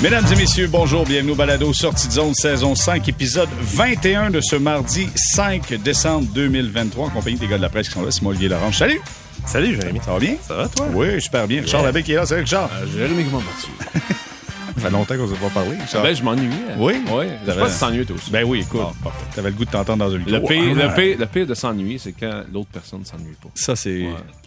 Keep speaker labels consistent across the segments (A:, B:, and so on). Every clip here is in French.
A: Mesdames et messieurs, bonjour, bienvenue au Balado Sortie de zone saison 5, épisode 21 de ce mardi 5 décembre 2023, en compagnie des gars de la presse qui sont là, Simon Olivier Laurent. Salut!
B: Salut Jérémy.
A: Ça va bien?
B: Ça va toi?
A: Oui, super bien. Richard Labbé qui est là, salut Richard.
C: Euh, Jérémy, comment vas-tu?
A: Ça fait longtemps qu'on ne s'est pas parlé, Richard.
C: Ben, je m'ennuie.
A: Oui?
C: Oui. Je si tu t'ennuies toi aussi.
A: Ben oui, écoute,
C: Ah, parfait.
A: t'avais le goût de t'entendre dans un micro.
C: Le pire,
A: Ah,
C: le, pire, le pire de s'ennuyer, c'est quand l'autre personne ne s'ennuie pas.
A: Ça, c'est...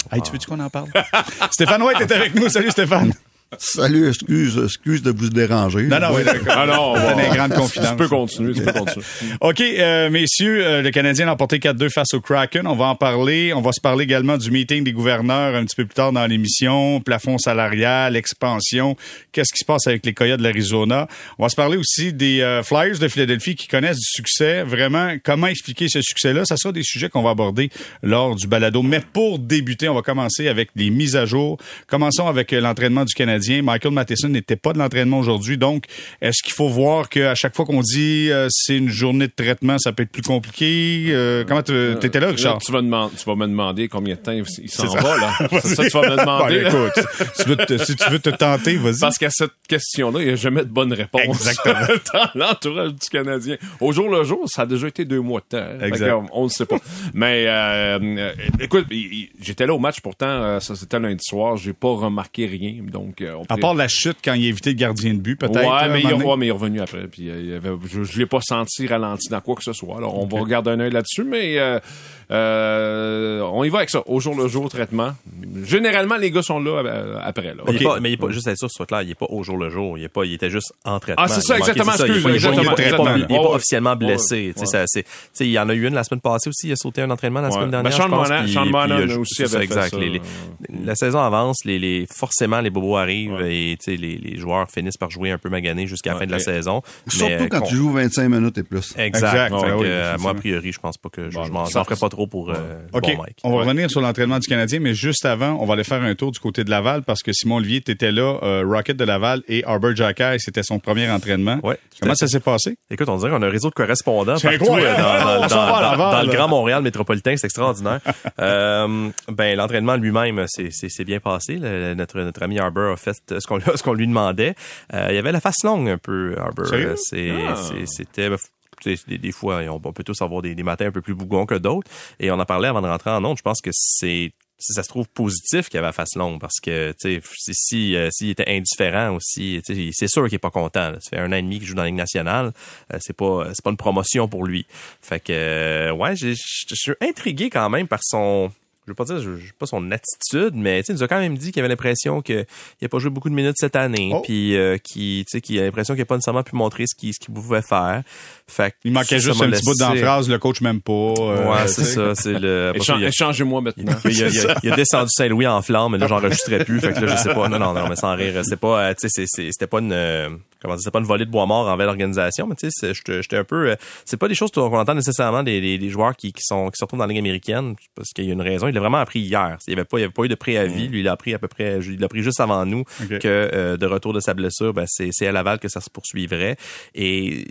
A: Hey, tu veux-tu qu'on en parle? Stéphane White est avec nous. Salut, Stéphane.
D: Salut, excuse, excuse de vous déranger.
A: Non, non, oui, d'accord.
C: Ah non,
A: On va une grande confidence.
C: Tu peux continuer, tu peux continuer.
A: OK, euh, messieurs, euh, le Canadien a emporté 4-2 face au Kraken. On va en parler. On va se parler également du meeting des gouverneurs un petit peu plus tard dans l'émission. Plafond salarial, expansion. Qu'est-ce qui se passe avec les Coyotes de l'Arizona? On va se parler aussi des euh, Flyers de Philadelphie qui connaissent du succès. Vraiment, comment expliquer ce succès-là? Ça sera des sujets qu'on va aborder lors du balado. Mais pour débuter, on va commencer avec les mises à jour. Commençons avec euh, l'entraînement du Canadien. Michael Matheson n'était pas de l'entraînement aujourd'hui. Donc, est-ce qu'il faut voir qu'à chaque fois qu'on dit euh, c'est une journée de traitement, ça peut être plus compliqué? Euh, comment tu étais là, Richard?
C: Là, tu, vas demander, tu vas me demander combien de temps il s'en va, là. C'est ça que tu vas me demander.
A: Bon, écoute, si tu veux te, si tu veux te tenter, vas-y.
C: Parce qu'à cette question-là, il n'y a jamais de bonne réponse.
A: Exactement.
C: Dans l'entourage du Canadien. Au jour le jour, ça a déjà été deux mois de temps.
A: Exact.
C: on ne sait pas. Mais, euh, euh, écoute, j'étais là au match, pourtant, euh, ça c'était lundi soir. J'ai pas remarqué rien. Donc, euh, on
A: À part la chute quand il a évité le gardien de but, peut-être.
C: Ouais,
A: là,
C: mais il, ouais, mais est revenu après. Puis, euh, il avait, je ne l'ai pas senti ralenti dans quoi que ce soit. Alors, on va regarder un œil là-dessus, mais euh, euh, on y va avec ça. Au jour le jour, traitement. Généralement, les gars sont là euh, après. Là.
B: Mais, il est pas, mais il est pas, juste à être sûr, soit clair, il est pas au jour le jour. Il est pas, il était juste en traitement.
C: Ah, c'est ça, exactement,
B: ça, il est pas-
C: excuse,
B: il
C: Ouais, ouais.
B: officiellement
C: Ouais,
B: blessé. Sais, il y en a eu une la semaine passée aussi. Il a sauté un entraînement la
C: Ouais.
B: semaine
C: Ben,
B: dernière.
C: Sean Monahan-
B: puis-
C: Sean Monahan aussi avait fait ça.
B: La saison avance, forcément, les bobos arrivent et les, les joueurs finissent par jouer un peu maganés jusqu'à la fin de la saison.
D: Surtout
B: Mais,
D: quand tu joues 25 minutes et plus.
B: Exact.
A: Exact.
B: Fait
A: Ouais,
B: que,
A: oui,
B: euh, moi, a priori, je pense pas que je,
C: Bon,
B: je m'en ferai pas trop pour euh,
A: OK,
B: bon Mike.
A: on va revenir sur l'entraînement du Canadien, mais juste avant, on va aller faire un tour du côté de Laval parce que Simon Olivier, t'étais là, euh, Rocket de Laval et Arbor Jackay, c'était son premier entraînement.
B: Ouais,
A: Comment ça s'est passé?
B: Écoute, on dirait qu'on a un réseau de correspondants
A: C'est
B: partout
A: incroyable.
B: euh, dans,
A: Laval,
B: le. Grand Montréal métropolitain, c'est extraordinaire. euh, ben l'entraînement lui-même, c'est, bien passé. Le- notre, notre ami Arbor a fait ce qu'on, ce qu'on lui demandait. Euh, il y avait la face longue un peu? Euh, C'est,
C: Ah.
B: c'était sais, des, fois, on, peut tous avoir des, des matins un peu plus bougons que d'autres. Et on en parlait avant de rentrer en onde. Je pense que c'est si ça se trouve positif qu'il avait la face longue parce que tu sais si euh, s'il était indifférent aussi tu sais, c'est sûr qu'il est pas content là. ça fait un an et demi qu'il joue dans la Ligue nationale Euh, c'est pas c'est pas une promotion pour lui fait que euh, ouais je suis intrigué quand même par son veux pas dire je, je- pas son attitude mais tu sais il nous a quand même dit qu'il avait l'impression que il a pas joué beaucoup de minutes cette année
A: Oh.
B: puis euh, qui tu sais qu'il a l'impression qu'il a pas nécessairement pu montrer ce qu'il qu'il pouvait faire fait
A: Il manquait
B: ça
A: juste un petit bout dans la phrase, le coach m'aime pas. euh,
B: ouais c'est ça c'est le
C: Échangez-moi maintenant.
B: il a, il a- il a descendu Saint-Louis en flamme, mais là, j'enregistrais plus. Fait que là, je sais pas. Non, non, non, mais sans rire. C'était pas, euh, c'était pas une, euh, comment dire, c'était pas une volée de bois mort envers l'organisation, mais tu sais, c'est- j'étais un peu, euh, c'est pas des choses qu'on entend nécessairement des, des, des joueurs qui, qui sont, qui se retrouvent dans la Ligue américaine, parce qu'il y a une raison. Il l'a vraiment appris hier. Il y avait pas, il y avait pas eu de préavis. Lui, il a appris à peu près, il l'a appris juste avant nous que, euh, de retour de sa blessure, ben, c'est, c'est à Laval que ça se poursuivrait. Et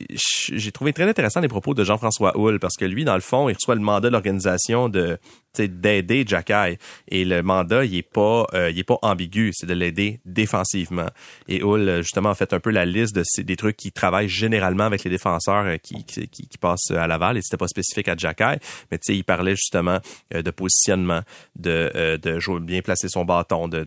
B: j'ai trouvé très intéressant les propos de Jean-François Houle, parce que lui, dans le fond, il reçoit le mandat de l'organisation de, d'aider Jacky. Et le mandat, il est pas, euh, il est pas ambigu, c'est de l'aider défensivement. Et Hull, justement, a fait un peu la liste de des trucs qui travaillent généralement avec les défenseurs euh, qui, passent à Laval. Et c'était pas spécifique à Jacky, mais tu il parlait justement euh, de positionnement, de, de jouer, bien placer son bâton, de,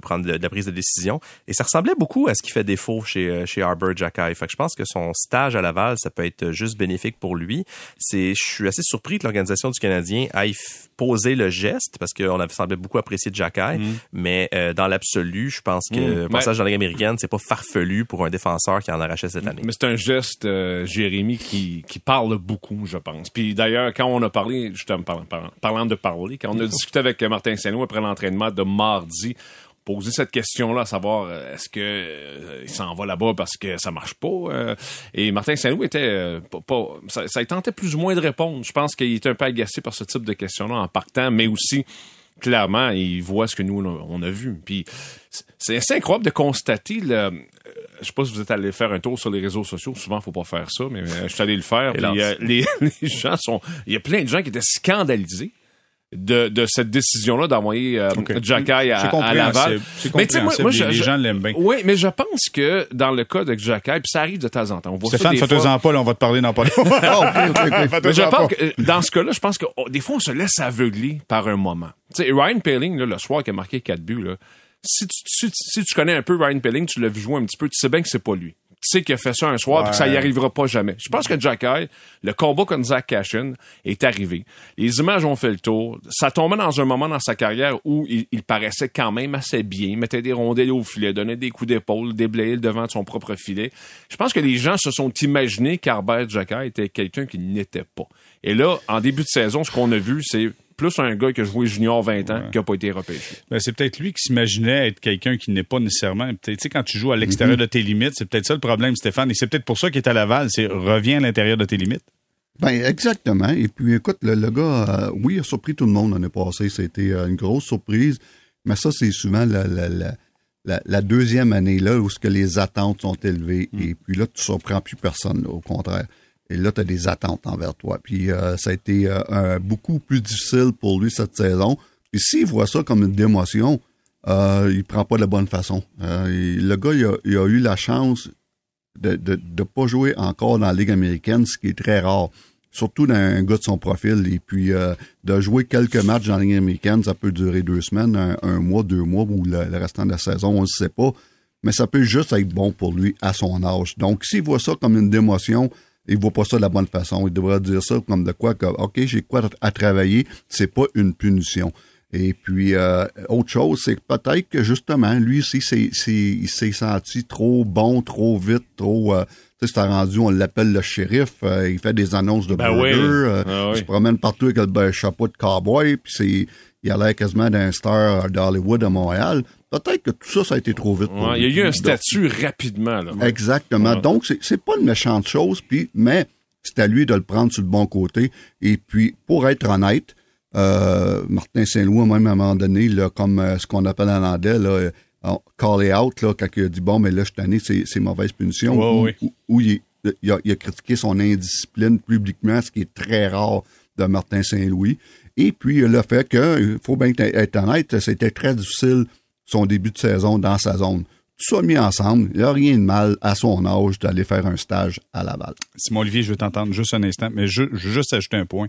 B: prendre la prise de décision. Et ça ressemblait beaucoup à ce qui fait défaut chez, chez Arbor Jacky. Fait je pense que son stage à Laval, ça peut être juste bénéfique pour lui. C'est, je suis assez surpris que l'organisation du Canadien aille poser le geste parce qu'on avait semblé beaucoup apprécier Jacky, mais euh, dans l'absolu, je pense que
C: Mm.
B: le passage dans la Ligue américaine, c'est pas farfelu pour un défenseur qui en arrachait cette année.
C: Mais c'est un geste, euh, Jérémy, qui, qui parle beaucoup, je pense. Puis d'ailleurs, quand on a parlé, justement, parlant, parlant, parlant de parler, quand on a discuté avec Martin Saint-Louis après l'entraînement de mardi, poser cette question-là, à savoir euh, est-ce que euh, il s'en va là-bas parce que ça marche pas euh, Et Martin Saint-Louis était euh, pas, pas- ça, ça tentait plus ou moins de répondre. Je pense qu'il était un peu agacé par ce type de questions-là en partant, mais aussi clairement, il voit ce que nous on a, vu. Puis c'est assez incroyable de constater le. Je sais pas si vous êtes allé faire un tour sur les réseaux sociaux. Souvent, faut pas faire ça, mais je suis allé le faire. Puis, les gens sont. Il y a plein de gens qui étaient scandalisés de, de cette décision-là d'envoyer euh,
A: Ok.
C: Jacky à, à Laval.
A: C'est
C: Mais tu sais, moi- moi,
A: Les-
C: je-
A: les
C: je-
A: gens l'aiment bien.
C: Oui, mais je pense que dans le cas de Jacky, puis ça arrive de temps en temps. On voit
A: Stéphane, fais-toi-en pas, là, on va te parler dans pas longtemps.
C: Je pense que euh, dans ce cas-là, je pense que oh, des fois on se laisse aveugler par un moment. Tu sais, Ryan Paling, là, le soir qui a marqué 4 buts, là, si tu, si, si tu connais un peu Ryan Paling, tu l'as vu jouer un petit peu, tu sais bien que c'est pas lui. Tu sais qu'il a fait ça un soir et que ça y arrivera pas jamais. Je pense que Jack Eye, le combat contre Zach Cashin est arrivé. Les images ont fait le tour. Ça tombait dans un moment dans sa carrière où il, il paraissait quand même assez bien. Il mettait des rondelles au filet, donnait des coups d'épaule, déblayait le devant de son propre filet. Je pense que les gens se sont imaginés qu'Arbert Jacquet était quelqu'un qui n'était pas. Et là, en début de saison, ce qu'on a vu, c'est plus un gars qui a joué junior 20 ans qui a pas été repêché.
A: Ben, c'est peut-être lui qui s'imaginait être quelqu'un qui n'est pas nécessairement. Tu sais, quand tu joues à l'extérieur
C: Mhm.
A: de tes limites, c'est peut-être ça le problème, Stéphane. Et c'est peut-être pour ça qu'il est à Laval. C'est reviens à l'intérieur de tes limites.
D: Ben, exactement. Et puis, écoute, le, le gars, euh, oui, il a surpris tout le monde l'année passée. C'était euh, une grosse surprise. Mais ça, c'est souvent la, la, la, la- la deuxième année là où ce que les attentes sont élevées. Et puis là, tu surprends plus personne, là, au contraire. Et là, tu as des attentes envers toi. Puis euh, ça a été euh, beaucoup plus difficile pour lui cette saison. Puis s'il voit ça comme une démotion, euh, il prend pas de la bonne façon. Euh, le gars, il a, eu la chance de ne pas jouer encore dans la Ligue américaine, ce qui est très rare. Surtout dans un gars de son profil. Et puis, de jouer quelques matchs dans la Ligue américaine, ça peut durer deux semaines, un, un mois, deux mois, ou le, le restant de la saison, on ne sait pas. Mais ça peut juste être bon pour lui à son âge. Donc, s'il voit ça comme une démotion, il voit pas ça de la bonne façon. Il devrait dire ça comme de quoi que, OK, j'ai quoi à travailler, c'est pas une punition. Et puis, euh, autre chose, c'est que peut-être que justement, lui aussi, c'est, c'est, il s'est senti trop bon, trop vite, trop... Euh, tu sais, c'est rendu, on l'appelle le shérif, euh, il fait des annonces de
C: Ben
D: burger,
C: oui. Ah oui.
D: il se promène partout avec le ben, chapeau de cowboy, puis c'est, il a l'air quasiment d'un star d'Hollywood à Montréal. Peut-être que tout ça, ça a été trop vite.
C: Ouais, il y a eu un statut rapidement. Là.
D: Exactement.
C: Ouais.
D: Donc, c'est, pas une méchante chose, puis, mais c'est à lui de le prendre sur le bon côté. Et puis, pour être honnête, euh, Martin Saint-Louis, même à un moment donné, là, comme euh, ce qu'on appelle en anglais, là, euh, call it out, là, quand il a dit, bon, mais là, cette année, c'est, c'est mauvaise punition. Ou-
A: ouais.
D: ou- où il, il a, il a critiqué son indiscipline publiquement, ce qui est très rare de Martin Saint-Louis. Et puis, le fait que, il faut bien être honnête, c'était très difficile son début de saison dans sa zone. Tout ça mis ensemble, il n'y a rien de mal à son âge d'aller faire un stage à Laval.
A: Simon Olivier, je veux t'entendre juste un instant, mais je, je veux juste ajouter un point.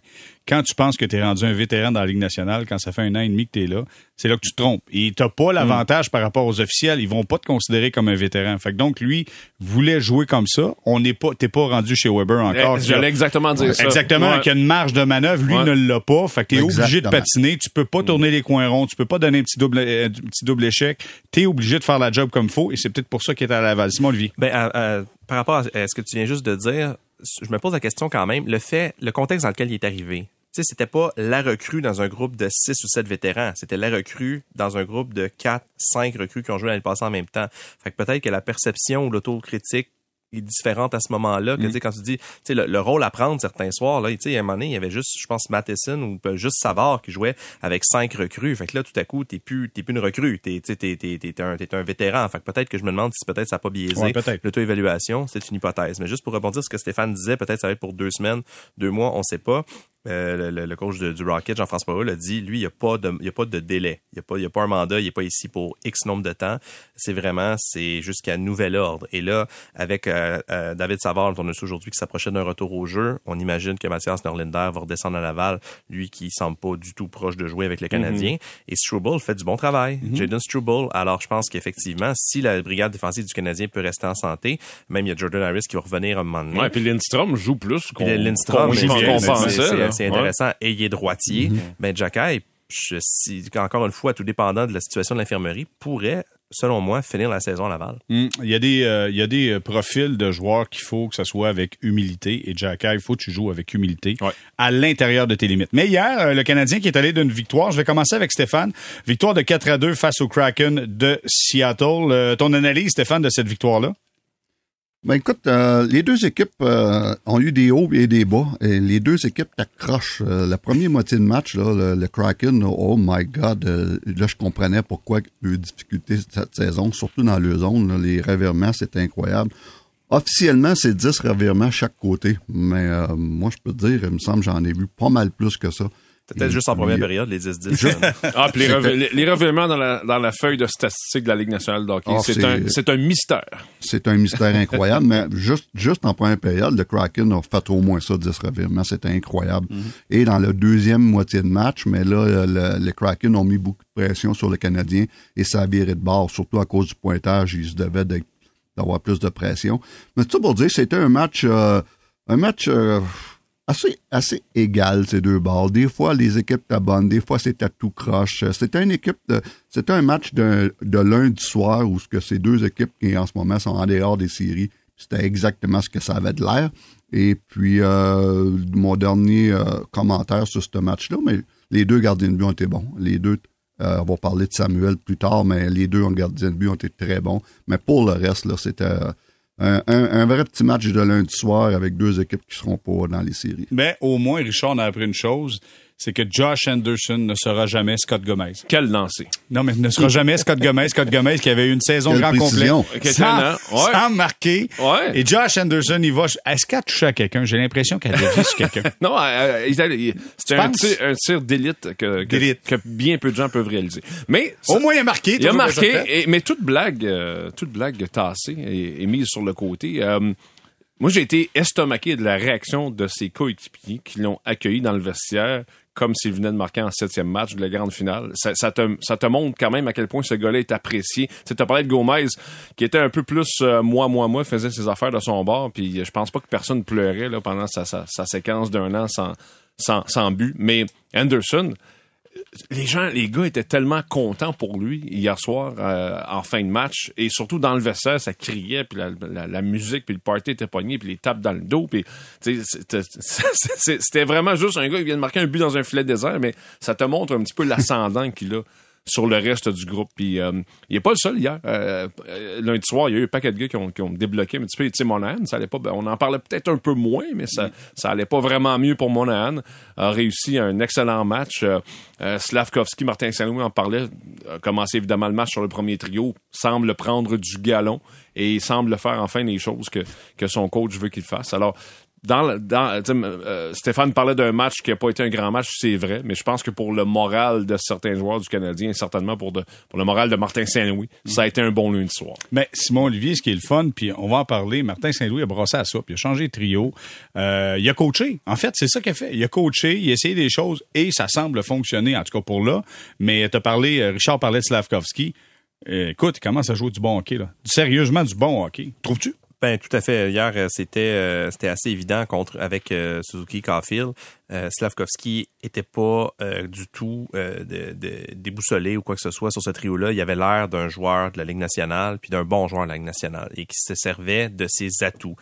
A: Quand tu penses que tu es rendu un vétéran dans la Ligue nationale, quand ça fait un an et demi que tu es là, c'est là que tu te trompes. Et tu pas l'avantage par rapport aux officiels. Ils vont pas te considérer comme un vétéran. Fait que donc, lui, voulait jouer comme ça. On n'est pas, t'es pas rendu chez Weber encore.
C: Eh, J'allais exactement dire ça.
A: Exactement,
C: Ouais.
A: qu'il y a une marge de manœuvre, lui
C: Ouais.
A: ne l'a pas. Fait que t'es obligé de patiner, tu peux pas tourner les coins ronds, tu peux pas donner un petit double, un petit double échec. T'es obligé de faire la job comme faut, et c'est peut-être pour ça qu'il est à Laval. Simon Olivier.
B: Ben, par rapport à ce que tu viens juste de dire, je me pose la question quand même, le fait, le contexte dans lequel il est arrivé. Tu sais, c'était pas la recrue dans un groupe de 6 ou 7 vétérans. C'était la recrue dans un groupe de 4, 5 recrues qui ont joué l'année passée en même temps. Fait que peut-être que la perception ou l'autocritique est différente à ce moment-là. Que, sais, quand tu dis, tu sais, le, le rôle à prendre certains soirs, là, tu sais, à un moment donné, il y avait juste, je pense, Matheson ou juste Savard qui jouait avec cinq recrues. Fait que là, tout à coup, t'es plus, t'es plus une recrue. T'es, tu sais, t'es, t'es, t'es un, t'es un vétéran. Fait que peut-être que je me demande si peut-être ça n'a pas biaisé
A: Ouais,
B: l'auto-évaluation. C'est une hypothèse. Mais juste pour rebondir sur ce que Stéphane disait, peut-être ça va être pour deux semaines, deux mois, on sait pas. Euh, le, le- coach de- du Rocket, Jean-François Paul, a dit, lui, il n'y a pas de, il a pas de délai. Il n'y a pas, il a pas un mandat, il n'est pas ici pour X nombre de temps. C'est vraiment, c'est jusqu'à nouvel ordre. Et là, avec euh, euh, David Savard, on a su aujourd'hui qui s'approchait d'un retour au jeu, on imagine que Mathias Norlinder va redescendre à Laval, lui qui semble pas du tout proche de jouer avec le Canadien. Et Struble fait du bon travail. Jaden Struble. Alors, je pense qu'effectivement, si la brigade défensive du Canadien peut rester en santé, même il y a Jordan Harris qui va revenir à un moment donné.
C: Ouais, puis Lindstrom joue plus qu'on
B: c'est-
C: pensait,
B: c'est intéressant. Et il est droitier. Ben, Jacky, si, encore une fois, tout dépendant de la situation de l'infirmerie, pourrait, selon moi, finir la saison à Laval.
A: Hum, Il y a des, euh, il y a des euh, profils de joueurs qu'il faut que ça soit avec humilité. Et Jack, il faut que tu joues avec humilité
C: Ouais.
A: à l'intérieur de tes limites. Mais hier, euh, le Canadien qui est allé d'une victoire, je vais commencer avec Stéphane. Victoire de 4 à 2 face au Kraken de Seattle. Euh, ton analyse, Stéphane, de cette victoire-là?
D: Ben écoute, euh, les deux équipes euh, ont eu des hauts et des bas. Les deux équipes accrochent. Euh, la première moitié de match, le, Kraken, oh my God, là je comprenais pourquoi eu difficulté cette saison, surtout dans le zone. les revirements, c'est incroyable. Officiellement, c'est 10 revirements chaque côté. Mais moi, je peux te dire, il me semble j'en ai vu pas mal plus que ça.
B: Peut-être juste en première période, les 10-10.
C: ah, puis les, rev- les, les revirements dans la, dans la feuille de statistiques de la Ligue nationale de hockey,
D: Ah,
C: c'est un, mystère.
D: C'est un mystère incroyable, mais juste, juste en première période, le Kraken a fait au moins ça, 10 revirements. C'était incroyable. Et dans la deuxième moitié de match, mais là, le, le Kraken ont mis beaucoup de pression sur le Canadien et ça a viré de bord, surtout à cause du pointage. Ils se devaient d'avoir plus de pression. Mais tout ça pour dire, c'était un match, euh, un match euh, assez, assez égal, ces deux bords. Des fois, les équipes étaient bonnes, des fois, c'était tout croche. C'était une équipe de, un match de, de lundi soir où ce que ces deux équipes qui, en ce moment, sont en dehors des séries. C'était exactement ce que ça avait de l'air. Et puis, euh, mon dernier euh, commentaire sur ce match-là, mais les deux gardiens de but ont été bons. Les deux, euh, on va parler de Samuel plus tard, mais les deux en gardiens de but ont été très bons. Mais pour le reste, là, c'était un, un- un vrai petit match de lundi soir avec deux équipes qui seront pas dans les séries.
A: Mais au moins, Richard, on a appris une chose, c'est que Josh Anderson ne sera jamais Scott Gomez.
C: Quel lancer.
A: Non, mais ne sera jamais Scott Gomez. Scott Gomez qui avait eu une saison
D: Quelle
A: grand complet. Sans,
C: talent. Ouais.
A: sans marquer.
C: Ouais.
A: Et Josh Anderson, il va. Est-ce qu'elle a touché à quelqu'un? J'ai l'impression qu'elle a sur quelqu'un.
C: Non, c'était un tir, un tir d'élite que, que,
A: D'élite.
C: que bien peu de gens peuvent réaliser. Mais ça-
A: Au moins, il a marqué.
C: il a marqué, et- mais toute blague, euh, toute blague tassée et, et mise sur le côté. euh, moi, j'ai été estomaqué de la réaction de ses coéquipiers qui l'ont accueilli dans le vestiaire comme s'il venait de marquer en septième match de la grande finale. Ça, te, ça te montre quand même à quel point ce gars-là est apprécié. Tu as parlé de Gomez, qui était un peu plus euh, moi, moi, moi, faisait ses affaires de son bord, puis je pense pas que personne pleurait là, pendant sa, sa, sa séquence d'un an sans, sans, sans but. Mais Anderson, les gens, les gars étaient tellement contents pour lui hier soir euh, en fin de match. Et surtout dans le vestiaire, ça criait puis la, musique puis le party était pogné puis les tapes dans le dos puis c'était vraiment juste un gars qui vient de marquer un but dans un filet désert mais ça te montre un petit peu l'ascendant qu'il a sur le reste du groupe. Puis euh, il est pas le seul hier. Euh, euh, lundi soir, il y a eu un paquet de gars qui ont, qui ont débloqué un petit peu. Tu sais, Monahan, ça allait pas. ben, on en parlait peut-être un peu moins, mais ça, ça allait pas vraiment mieux pour Monahan. A réussi un excellent match. Euh, euh, Slavkovski, Martin Saint-Louis en parlait. A commencé évidemment le match sur le premier trio. Semble prendre du galon et semble faire enfin les choses que, que son coach veut qu'il fasse. Alors, dans, dans tu euh, Stéphane parlait d'un match qui n'a pas été un grand match, c'est vrai, mais je pense que pour le moral de certains joueurs du Canadien, certainement pour, le moral de Martin Saint-Louis, ça a été un bon lundi soir.
A: Mais Simon Olivier, ce qui est le fun, puis on va en parler, Martin Saint-Louis a brossé à ça, puis il a changé de trio. Euh, il a coaché. En fait, c'est ça qu'il a fait. Il a coaché, il a essayé des choses et ça semble fonctionner, en tout cas pour là. Mais t'as parlé, euh, Richard parlait de Slavkovski. Euh, écoute, il commence à jouer du bon hockey, là. Sérieusement, du bon hockey. Trouves-tu?
B: Ben tout à fait. Hier, euh, c'était euh, c'était assez évident contre avec euh, Suzuki Caulfield. Euh, Slavkovski était pas du tout de, de- déboussolé ou quoi que ce soit sur ce trio-là. Il avait l'air d'un joueur de la Ligue nationale, puis d'un bon joueur de la Ligue nationale, et qui se servait de ses atouts.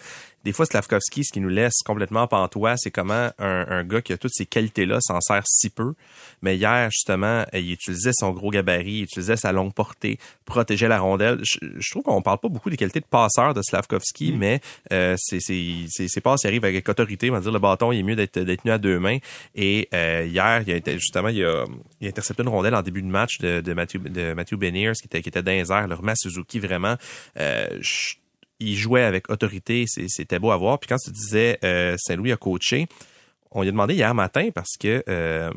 B: Des fois, Slavkovski, ce qui nous laisse complètement pantois, c'est comment un, un gars qui a toutes ces qualités-là s'en sert si peu. Mais hier, justement, il utilisait son gros gabarit, il utilisait sa longue portée, protégeait la rondelle. Je, je trouve qu'on parle pas beaucoup des qualités de passeur de Slavkovski, mais euh, c'est ses passes, il arrive avec autorité. On va dire le bâton, il est mieux d'être tenu à deux mains. Et euh, hier, il a été, justement, il a, il a intercepté une rondelle en début de match de, de Matthew de Matthew Beniers qui était qui était dans les airs. Le remet Suzuki vraiment. Euh, je- il jouait avec autorité, c'était beau à voir. Puis quand tu disais euh, Saint-Louis a coaché, on lui a demandé hier matin parce que euh,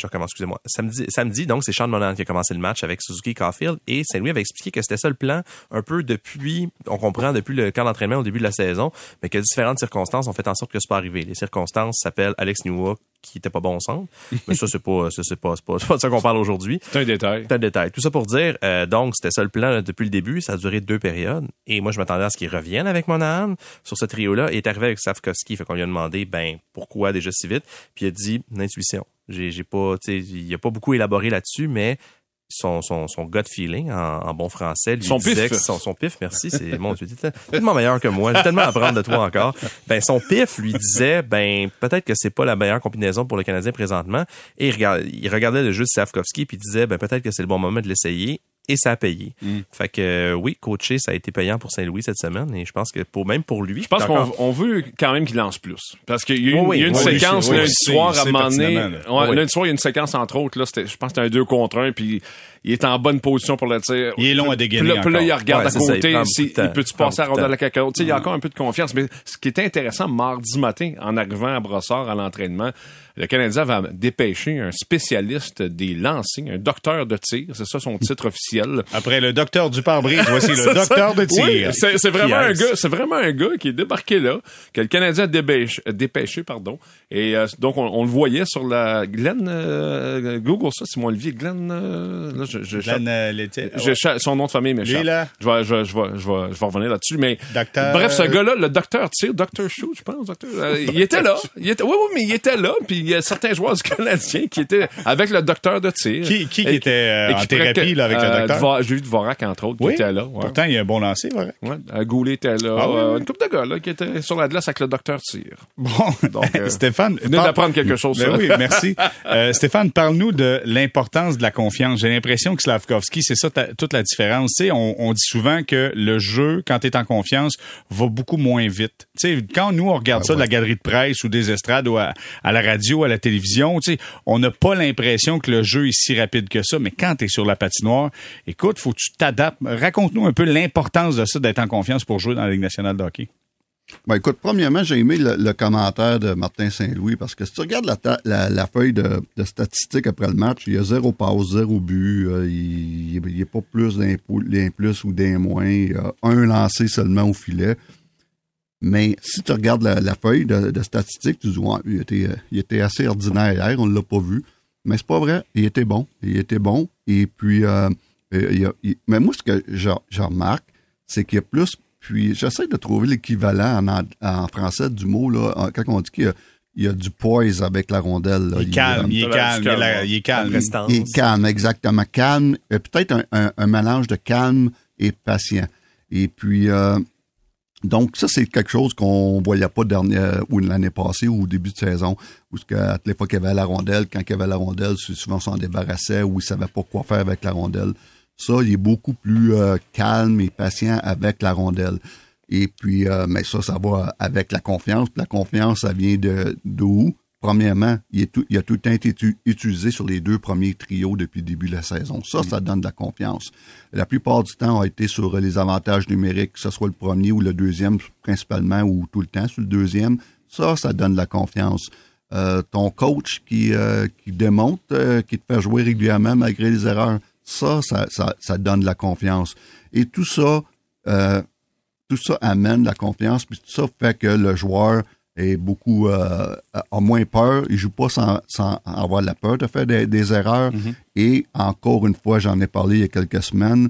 B: je recommence, excusez-moi. Samedi, samedi, donc, c'est Sean Monahan qui a commencé le match avec Suzuki Caulfield et Saint-Louis avait expliqué que c'était ça le plan un peu depuis, on comprend depuis le camp d'entraînement au début de la saison, mais que différentes circonstances ont fait en sorte que c'est pas arrivé. Les circonstances s'appellent Alex Newhook qui était pas bon au centre, mais ça, c'est pas, c'est pas, de ça qu'on parle aujourd'hui.
C: C'est un détail.
B: C'est un détail. Tout ça pour dire, euh, donc, c'était ça le plan là, depuis le début. Ça a duré deux périodes. Et moi, je m'attendais à ce qu'il revienne avec Monahan sur ce trio-là. Il est arrivé avec Safkovski. Fait qu'on lui a demandé, ben, pourquoi déjà si vite? Puis il a dit, l'intuition. J'ai, j'ai pas, tu sais, il a pas beaucoup élaboré là-dessus, mais son, son, son gut feeling en, en bon français lui
C: Son
B: disait
C: pif.
B: que son, son pif, merci, c'est mon Dieu, t'es tellement meilleur que moi, j'ai tellement à apprendre de toi encore. Ben son pif lui disait ben peut-être que c'est pas la meilleure combinaison pour le Canadien présentement et il regardait, il regardait le jeu de Safkovski puis disait ben peut-être que c'est le bon moment de l'essayer et ça a payé. Fait que euh, oui, coacher ça a été payant pour Saint-Louis cette semaine et je pense que pour même pour lui,
C: Je pense qu'on
B: encore-
C: veut quand même qu'il lance plus. Parce qu'il y a eu une,
B: Oui,
C: y a une
B: oui,
C: séquence lundi soir à un moment donné. Lundi soir, il y a une séquence entre autres. Là, je pense que c'était un 2 contre 1. Puis il est en bonne position pour le tir.
A: Il est long à dégainer
C: Puis là, puis là, il regarde
B: Ouais,
C: à
B: c'est ça, il
C: côté, si,
B: temps.
C: il peut-tu
B: Il prend
C: passer à rondelle à quelqu'un d'autre. Tu sais, Il y a
A: Mm.
C: encore un peu de confiance. Mais ce qui était intéressant, mardi matin, en arrivant à Brossard à l'entraînement, le Canadien va dépêcher un spécialiste des lancers, un docteur de tir. C'est ça son titre officiel.
A: Après le docteur du pare-brise, voici le
C: Ça,
A: docteur de tir.
C: Oui, c'est c'est vraiment un gars, c'est vraiment un gars qui est débarqué là, que le Canadien a dépêché, dépêché pardon. Et euh, donc on, on le voyait sur la Glenn euh, Google ça, Simon Olivier Glenn euh, là je, je,
A: Glenn, euh, Lettier.
C: je- je- son nom de famille m'échappe. Je vais, je, je vais, je vais, je vais revenir là-dessus, mais
A: Docteur-
C: bref, ce gars-là, le docteur Tir, docteur Shoot, je pense, docteur, euh, il était là, il était, oui, oui, mais il était là, puis il y a certains joueurs du Canadien qui étaient avec le docteur de Tir.
A: Qui, qui,
C: Et-
A: était euh,
C: et
A: en thérapie là, avec
C: euh,
A: le docteur?
C: Dvo- J'ai vu Dvorak, entre autres,
A: oui,
C: qui était là. ouais.
A: pourtant, il y a un bon lancer, vrai.
C: Ouais, euh, Goulet était là.
A: Ah oui,
C: euh,
A: oui.
C: une couple de gars là, qui étaient sur la glace avec le docteur Tir.
A: Bon,
C: Donc, euh,
A: Stéphane,
C: Venez d'apprendre quelque chose,
A: Ben
C: ça.
A: oui, merci. Euh, Stéphane, parle-nous de l'importance de la confiance. J'ai l'impression que Slavkovski, c'est ça ta- toute la différence. On, on dit souvent que le jeu, quand tu es en confiance, va beaucoup moins vite. Tu sais, quand nous, on regarde ça de la galerie de presse ou des estrades ou à, à la radio, à la télévision, on n'a pas l'impression que le jeu est si rapide que ça. Mais quand tu es sur la patinoire, écoute, faut que tu t'adaptes. Raconte-nous un peu l'importance de ça, d'être en confiance pour jouer dans la Ligue nationale de hockey.
D: Ben, écoute, premièrement, j'ai aimé le, commentaire de Martin Saint-Louis parce que si tu regardes la, la, feuille de, statistiques après le match, il y a zéro passe, zéro but, euh, il n'y a pas plus d'un plus ou d'un moins, il y a un lancé seulement au filet. Mais si tu regardes la, feuille de, statistiques, tu dis, il était, assez ordinaire hier, on ne l'a pas vu. Mais c'est pas vrai, il était bon, il était bon. Et puis, euh, mais moi, ce que je remarque, c'est qu'il y a plus puis j'essaie de trouver l'équivalent en, français du mot là, quand on dit qu'il y a, il y a du poise avec la rondelle. là.
A: Il est calme, il est calme, il est la-
C: calme.
A: il est calme.
D: Il est calme, exactement. Calme, euh, peut-être un, un- un mélange de calme et patient. Et puis, euh, donc ça, c'est quelque chose qu'on voyait pas dernière, ou l'année passée ou au début de saison, où à fois qu'il y avait la rondelle, quand il y avait la rondelle, souvent on s'en débarrassait ou il savait pas quoi faire avec la rondelle. Ça, il est beaucoup plus euh, calme et patient avec la rondelle. Et puis, euh, mais ça, ça va avec la confiance. La confiance, ça vient de d'où? Premièrement, il, est tout, il a tout le temps été utilisé sur les deux premiers trios depuis le début de la saison. Ça, ça donne de la confiance. La plupart du temps a été sur les avantages numériques, que ce soit le premier ou le deuxième, principalement, ou tout le temps sur le deuxième. Ça, ça donne de la confiance. Euh, ton coach qui, euh, euh, qui te fait jouer régulièrement malgré les erreurs, ça, ça, ça, ça donne de la confiance. Et tout ça, euh, tout ça amène la confiance, puis tout ça fait que le joueur est beaucoup euh, a moins peur, il joue pas sans, sans avoir la peur de faire des, des erreurs. Et encore une fois, j'en ai parlé il y a quelques semaines,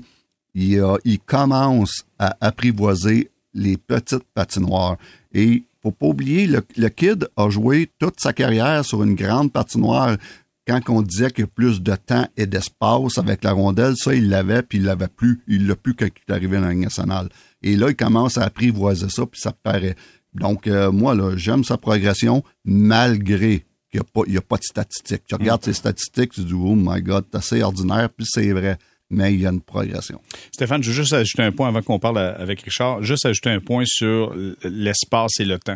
D: il, a- il commence à apprivoiser les petites patinoires. Et faut pas oublier, le, le kid a joué toute sa carrière sur une grande patinoire. Quand on disait qu'il y a plus de temps et d'espace avec la rondelle, ça, il l'avait, puis il l'avait plus. Il l'a plus quand il est arrivé dans la Ligue nationale. Et là, il commence à apprivoiser ça, puis ça paraît. Donc, euh, moi, là, j'aime sa progression, malgré qu'il n'y a, pas- il y a pas de statistiques. Tu regardes ses statistiques, tu dis, oh my God, c'est assez ordinaire, puis c'est vrai. Mais il y a une progression.
A: Stéphane, je veux juste ajouter un point avant qu'on parle avec Richard. Juste ajouter un point sur l'espace et le temps.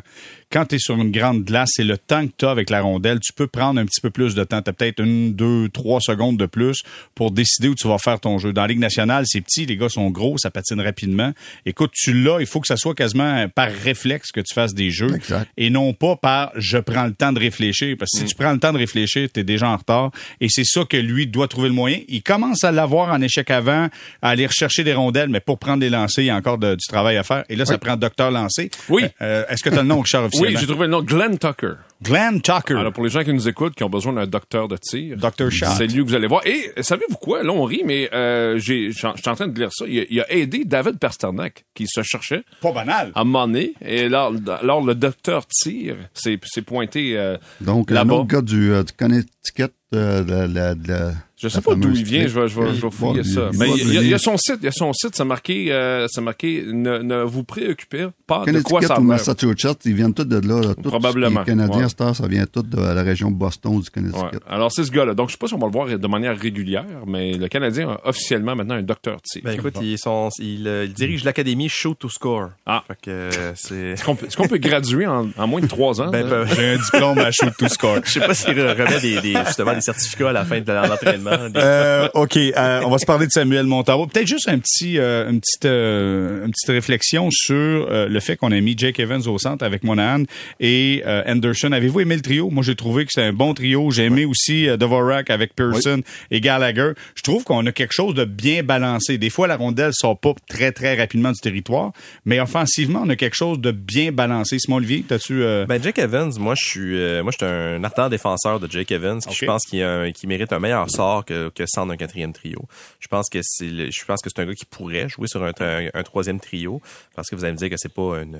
A: Quand tu es sur une grande glace, c'est le temps que tu as avec la rondelle. Tu peux prendre un petit peu plus de temps. Tu as peut-être une, deux, trois secondes de plus pour décider où tu vas faire ton jeu. Dans la Ligue nationale, c'est petit, les gars sont gros, ça patine rapidement. Écoute, tu l'as, il faut que ça soit quasiment par réflexe que tu fasses des jeux.
D: Exact.
A: Et non pas par je prends le temps de réfléchir. Parce que si tu prends le temps de réfléchir, tu es déjà en retard. Et c'est ça que lui doit trouver le moyen. Il commence à l'avoir en échec avant, à aller rechercher des rondelles, mais pour prendre les lancers, il y a encore de- du travail à faire. Et là, ça prend docteur lancé.
C: Oui.
A: Euh, Est-ce que tu as le nom, Richard,
C: Oui, j'ai trouvé le nom Glenn Tucker.
A: Glenn Tucker.
C: Alors, pour les gens qui nous écoutent, qui ont besoin d'un docteur de tir,
A: Dr. Shot.
C: c'est lui que vous allez voir. Et savez-vous quoi? Là, on rit, mais euh, j'ai- je suis en train de lire ça. Il a, il a aidé David Pasternak, qui se cherchait
A: Pas banal.
C: à un moment donné. Et là, alors le docteur tire s'est pointé euh,
D: Donc,
C: là-bas.
D: gars du, euh, du Connecticut, euh, de, la- de la-
C: Je sais pas d'où il vient, je vais, je vais, je vais fouiller
D: Il-
C: ça.
D: il
C: Mais il y, a- il y a
D: venir.
C: son site, il y a son site, c'est marqué, euh, c'est marqué, ne, ne vous préoccupez pas de quoi ça l'air.
D: Massachusetts, ils viennent tous de là.
C: Probablement,
D: Les Canadiens,
C: ouais.
D: ça vient tout de la région de Boston du Connecticut.
C: Ouais. Alors, c'est ce gars-là. Donc, je sais pas si on va le voir de manière régulière, mais le Canadien a officiellement maintenant un docteur tir.
B: Ben écoute, il, son- il, euh, il dirige l'académie Shoot to Score.
C: Ah.
B: Fait que euh, c'est.
C: Est-ce qu'on peut, est-ce qu'on peut graduer en, en moins de trois ans?
B: Ben, ben,
A: J'ai un diplôme à shoot to score.
B: je sais pas s'il re- remet des, des- justement des certificats à la fin de l'entraînement.
A: Euh, OK, euh, on va se parler de Samuel Montembeau. Peut-être juste un petit, euh, une, petite, une petite réflexion sur le fait qu'on a mis Jake Evans au centre avec Monahan et Anderson. Avez-vous aimé le trio? Moi, j'ai trouvé que c'est un bon trio. J'ai aimé aussi Dvorak avec Pearson et Gallagher. Je trouve qu'on a quelque chose de bien balancé. Des fois, la rondelle sort pas très, très rapidement du territoire, mais offensivement, on a quelque chose de bien balancé. Simon Olivier, t'as-tu...
B: Ben, Jake Evans, moi, je suis, moi, je suis un ardent défenseur de Jake Evans. Je pense qu'il mérite un meilleur sort que, que sans un quatrième trio. Je pense que c'est, je pense que c'est un gars qui pourrait jouer sur un, un, troisième trio parce que vous allez me dire que c'est pas une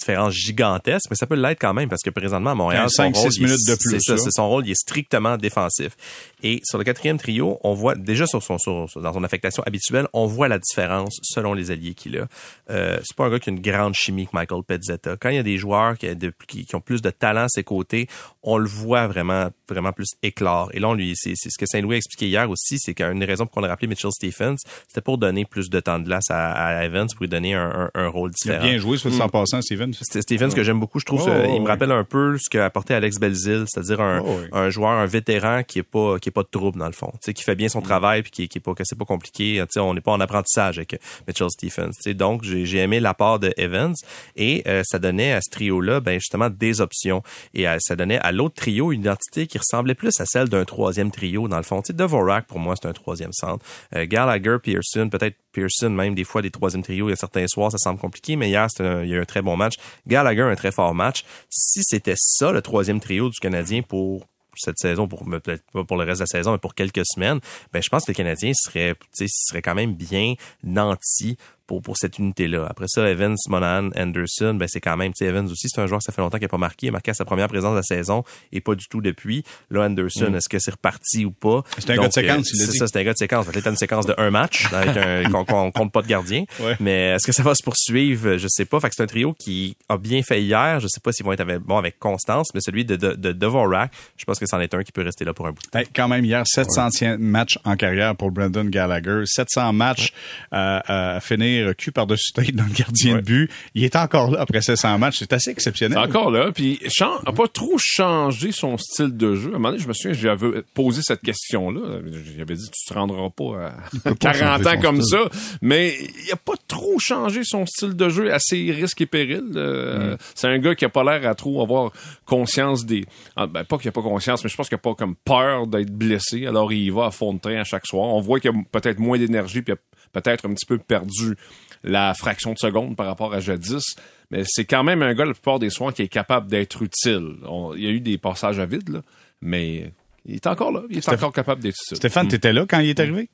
B: différence gigantesque, mais ça peut l'être quand même parce que présentement à Montréal,
A: 5, son rôle, minutes de plus.
B: C'est ça, son rôle, il est strictement défensif. Et sur le quatrième trio, on voit déjà sur son sur, dans son affectation habituelle, on voit la différence selon les alliés qu'il a. Euh, c'est pas un gars qui a une grande chimie que Michael Pezzetta. Quand il y a des joueurs qui, qui, ont plus de talent à ses côtés, on le voit vraiment vraiment plus éclore. Et là, on lui, c'est, ce que Saint-Louis a expliqué hier aussi, c'est qu'une des raisons pour qu'on a rappelé Mitchell Stephens, c'était pour donner plus de temps de glace à, Evans, pour lui donner un, un, rôle différent.
A: Il a bien joué, sur 100%, mm. Stephens.
B: Stephens que j'aime beaucoup, je trouve, oh, il me rappelle un peu ce qu'a apporté Alex Belzil, c'est-à-dire un, oh, un joueur, un vétéran qui est pas qui est pas de trouble dans le fond, tu sais, qui fait bien son mm. travail puis qui, qui est pas que c'est pas compliqué, tu sais, on n'est pas en apprentissage avec Mitchell Stephens, tu sais, donc j'ai aimé l'apport de Evans et euh, ça donnait à ce trio là ben justement des options et euh, ça donnait à l'autre trio une identité qui ressemblait plus à celle d'un troisième trio dans le fond. Tu sais, Devorak pour moi c'est un troisième centre, euh, Gallagher, Pearson, peut-être Pearson même des fois des troisième trios, il y a certains soirs ça semble compliqué, mais hier il y a eu un très bon match. Gallagher un très fort match. Si c'était ça le troisième trio du Canadien pour cette saison, pour peut-être pas pour le reste de la saison, mais pour quelques semaines, ben je pense que le Canadien serait, serait quand même bien nanti pour, cette unité-là. Après ça, Evans, Monahan, Anderson, ben c'est quand même, tu Evans aussi, c'est un joueur, ça fait longtemps qu'il n'a pas marqué, il a marqué à sa première présence de la saison et pas du tout depuis. Là, Anderson, mm. est-ce que c'est reparti ou pas?
A: C'est un gars de séquence,
B: C'est ça, c'est un gars de séquence. C'est une séquence de un match, avec un, qu'on compte pas de gardien. Mais est-ce que ça va se poursuivre? Je sais pas. Fait que c'est un trio qui a bien fait hier. Je sais pas s'ils vont être avec, bon avec constance, mais celui de, de, de Dvorak, je pense que c'en est un qui peut rester là pour un bout de temps.
A: quand même, hier, 700e match en carrière pour Brandon Gallagher. 700 matchs euh, à finir cul par-dessus dans le gardien de but. Il est encore là après 700 matchs. C'est assez exceptionnel.
C: encore là. Puis, n'a pas trop changé son style de jeu. À un moment donné, je me souviens, j'avais posé cette question-là. J'avais dit, tu te rendras pas à 40 ans comme ça. Mais il a pas trop changé son style de jeu, assez risque et péril. Euh, mm. C'est un gars qui a pas l'air à trop avoir conscience des... Ah, ben, pas qu'il a pas conscience, mais je pense qu'il a pas comme peur d'être blessé. Alors, il va à fond de train à chaque soir. On voit qu'il a peut-être moins d'énergie puis peut-être un petit peu perdu la fraction de seconde par rapport à jadis. Mais c'est quand même un gars, la plupart des soins, qui est capable d'être utile. il y a eu des passages à vide, là, mais il est encore là. Il est encore capable d'être utile.
A: Stéphane, tu étais là quand il est arrivé?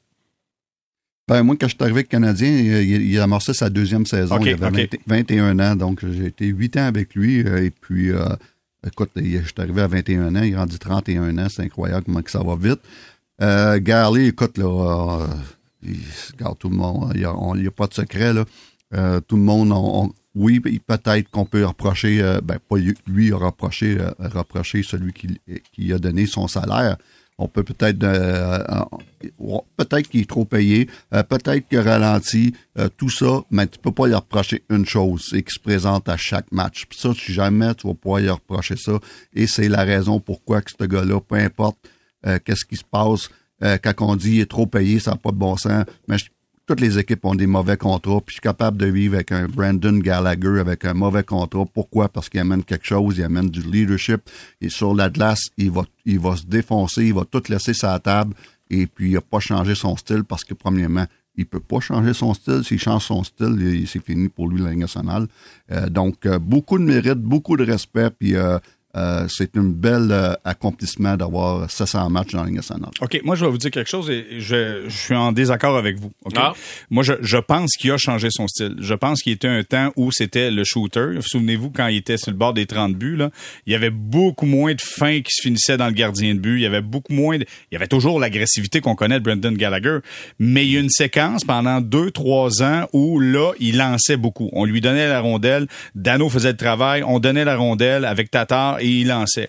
D: Ben, moi, quand je suis arrivé avec Canadien, il, a amorcé sa deuxième saison. il avait 21 ans, donc j'ai été 8 ans avec lui. Euh, et puis, euh, écoute, je suis arrivé à 21 ans, il a 31 ans, c'est incroyable comment que ça va vite. Euh, Garley, écoute, là, regarde tout le monde, il n'y a, pas de secret, là. Euh, tout le monde, oui, peut-être qu'on peut reprocher, euh, ben, pas lui a reproché, euh, reprocher celui qui, a donné son salaire. On peut peut-être, peut-être qu'il est trop payé, peut-être qu'il ralentit, tout ça, mais tu peux pas lui reprocher une chose, c'est qu'il se présente à chaque match. Puis ça, si jamais tu vas pouvoir lui reprocher ça, et c'est la raison pourquoi que ce gars-là, peu importe qu'est-ce qui se passe, euh, quand on dit il est trop payé, ça n'a pas de bon sens. Mais toutes les équipes ont des mauvais contrats, puis je suis capable de vivre avec un Brandon Gallagher avec un mauvais contrat. Pourquoi? Parce qu'il amène quelque chose, il amène du leadership. Et sur la glace, il va, il va se défoncer, il va tout laisser sa table. Et puis, il n'a pas changé son style parce que, premièrement, il peut pas changer son style. S'il change son style, c'est fini pour lui la nationale. Euh, donc, euh, beaucoup de mérite, beaucoup de respect, puis euh, c'est un bel euh, accomplissement d'avoir 700 matchs dans la Ligue nationale.
A: OK, moi, je vais vous dire quelque chose et je, je suis en désaccord avec vous. OK? Ah. Moi, je, je pense qu'il a changé son style. Je pense qu'il était un temps où c'était le shooter. Souvenez-vous, quand il était sur le bord des 30 buts, là, il y avait beaucoup moins de fins qui se finissaient dans le gardien de but. Il y avait beaucoup moins de... Il y avait toujours l'agressivité qu'on connaît de Brendan Gallagher. Mais il y a une séquence pendant deux, trois ans où, là, il lançait beaucoup. On lui donnait la rondelle. Dano faisait le travail. On donnait la rondelle avec Tatar et il lançait.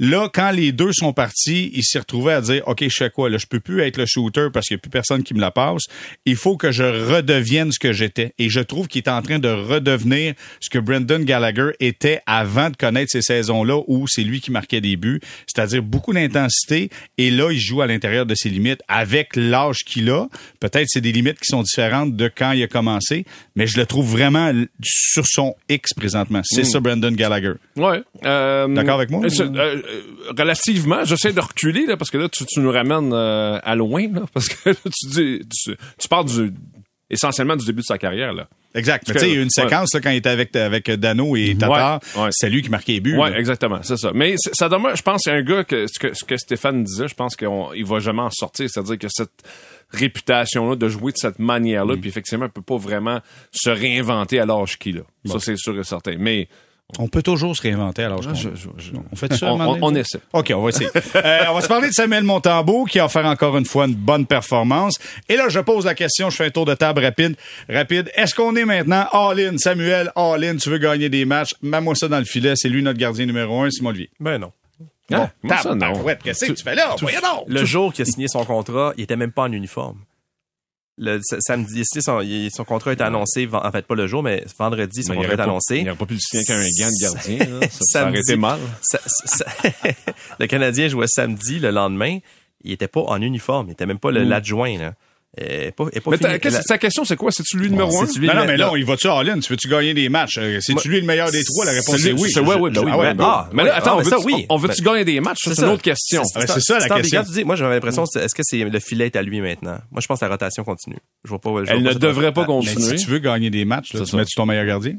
A: Là, quand les deux sont partis, il s'est retrouvé à dire, OK, je fais quoi? Là, je peux plus être le shooter parce qu'il n'y a plus personne qui me la passe. Il faut que je redevienne ce que j'étais. Et je trouve qu'il est en train de redevenir ce que Brendan Gallagher était avant de connaître ces saisons-là où c'est lui qui marquait des buts. C'est-à-dire beaucoup d'intensité. Et là, il joue à l'intérieur de ses limites avec l'âge qu'il a. Peut-être c'est des limites qui sont différentes de quand il a commencé, mais je le trouve vraiment sur son X présentement. C'est ça, Brendan Gallagher.
C: Ouais. Euh,
A: D'accord avec moi?
C: euh, relativement, j'essaie de reculer là, parce que là, tu, tu nous ramènes euh, à loin, là, parce que tu dis, tu, du, essentiellement du début de sa carrière. Là.
A: Exact. Mais tu sais, il y a une séquence là, quand il était avec, avec Dano et Tatar.
C: Ouais, ouais.
A: C'est lui qui marquait les buts. Là.
C: exactement, c'est ça. Mais ça demeure, je pense, c'est un gars que ce que, ce que Stéphane disait, je pense qu'il va jamais en sortir. C'est-à-dire que cette réputation-là de jouer de cette
A: Mm.
C: manière-là, puis effectivement, il peut pas vraiment se réinventer à l'âge qu'il a. Ça, c'est sûr et certain. Mais
A: On peut toujours se réinventer qu'on
C: je- je- je-
A: On fait ça.
C: on, on- essaie.
A: OK, on va essayer. Euh, on va se parler de Samuel Montambeau qui a offert encore une fois une bonne performance. Et là, je pose la question, je fais un tour de table rapide. Rapide. Est-ce qu'on est maintenant all-in? Samuel, all-in, tu veux gagner des matchs? Mets-moi ça dans le filet. C'est lui notre gardien numéro un, Simon Olivier.
B: Ben non.
C: Ah, comment ça, non?
A: Qu'est-ce que tu fais là? Voyons donc!
B: Le jour qu'il a signé son contrat, il était même pas en uniforme. Le samedi, a son, son contrat était annoncé, en fait pas le jour, mais vendredi, son
C: Mais
B: contrat est
C: pas-
B: annoncé.
C: Il n'aurait pas pu le signer qu'un gant de gardien. là. Ça, ça aurait été mal.
B: Ça- ça- le Canadien jouait samedi, le lendemain, il était pas en uniforme, il était même pas le- l'adjoint. Là. Euh, pas, est pas
C: Mais
B: fini. La-
C: ta question, c'est quoi? C'est-tu lui le numéro un?
B: c'est-tu lui
A: Non,
B: le-
A: non, mais là,
B: non.
A: on y va-tu all-in? Tu veux-tu gagner des matchs? Euh, C'est-tu lui le meilleur des trois? La réponse est oui.
C: c'est- ben oui,
A: Ah ouais,
C: ben
A: ben
C: oui.
B: Ah,
C: mais là,
B: ouais,
C: attends,
B: ah,
C: on
B: mais
C: veut-tu
B: ça, oui.
C: on veut-tu
B: Ben,
C: gagner des matchs? Ça,
B: c'est
C: une autre question.
A: Ah, c'est ça, la question.
B: Tu dis, moi, j'avais l'impression, est-ce que c'est le filet est à lui maintenant? Moi, je pense que la rotation continue. Je vois pas. je vois
C: Elle ne devrait pas
A: Mais
C: continuer.
A: si tu veux gagner des matchs, tu
C: ça.
A: mets-tu ton meilleur gardien?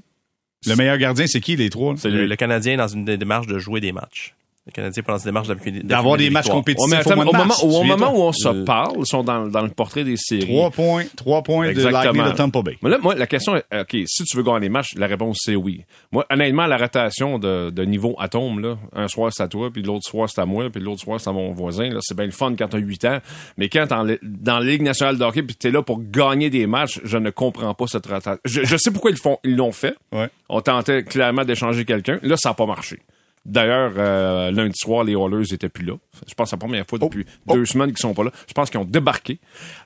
A: Le meilleur gardien, c'est qui, les trois? là?
C: C'est
B: Le,
C: lui.
B: le Canadien est dans une dé- démarche de jouer des matchs. Le Canadien dans une démarche
A: D'avoir des matchs compétitifs
C: Oh, mais
A: au
C: moment, où on se
B: Le-
C: parle, ils sont dans, dans le portrait des séries.
A: Trois points, trois points de Lightning de Tampa Bay.
C: Mais là, moi, la question est, OK, si tu veux gagner les matchs, la réponse, c'est oui. Moi, honnêtement, la rotation de, de niveau atome, là, un soir, c'est à toi, puis l'autre soir, c'est à moi, puis l'autre soir, c'est à mon voisin, là, c'est bien le fun quand t'as 8 ans. Mais quand t'es dans la Ligue nationale de hockey, puis t'es là pour gagner des matchs, je ne comprends pas cette rotation. Je, je sais pourquoi ils font, ils l'ont fait.
A: Ouais.
C: On tentait clairement d'échanger quelqu'un. Là, ça n'a pas marché. D'ailleurs, euh, lundi soir, les Oilers étaient plus là. Je pense que c'est la première fois depuis
A: Oh.
C: deux semaines qu'ils sont pas là. Je pense qu'ils ont débarqué.